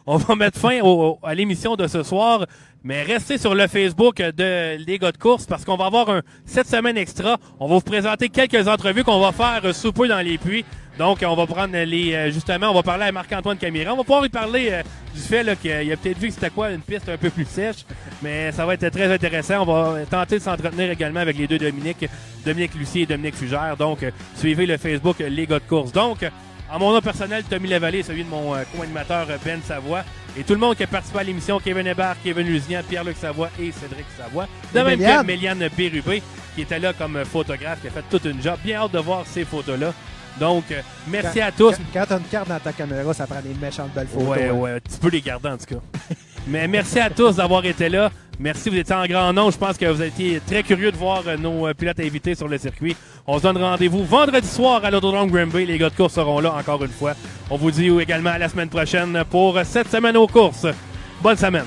on va mettre fin au- à l'émission de ce soir. Mais restez sur le Facebook de Les gars de course parce qu'on va avoir un cette semaine extra. On va vous présenter quelques entrevues qu'on va faire sous peu dans les puits. Donc, on va prendre les euh, justement, on va parler à Marc-Antoine Camira. On va pouvoir lui parler euh, du fait qu'il a peut-être vu que c'était quoi une piste un peu plus sèche, mais ça va être très intéressant. On va tenter de s'entretenir également avec les deux Dominique, Dominique Lucier et Dominique Fugère. Donc, euh, suivez le Facebook euh, Les gars de course. Donc, euh, en mon nom personnel, Tommy Lavallée, celui de mon euh, co-animateur euh, Ben Savoie, et tout le monde qui a participé à l'émission, Kevin Hébert, Kevin Lusignan, Pierre-Luc Savoie et Cédric Savoie. De même Méliane. que Méliane Bérubé, qui était là comme euh, photographe, qui a fait toute une job. Bien hâte de voir ces photos-là. Donc, euh, merci Quand- à tous. Quand, quand t'as une carte dans ta caméra, ça prend des méchantes belles photos. Ouais, hein. ouais, tu peux les garder en tout cas. Mais merci à tous d'avoir été là. Merci, vous étiez en grand nombre. Je pense que vous étiez très curieux de voir euh, nos euh, pilotes invités sur le circuit. On se donne rendez-vous vendredi soir à l'Autodrome Granby. Les gars de course seront là encore une fois. On vous dit également à la semaine prochaine pour cette semaine aux courses. Bonne semaine.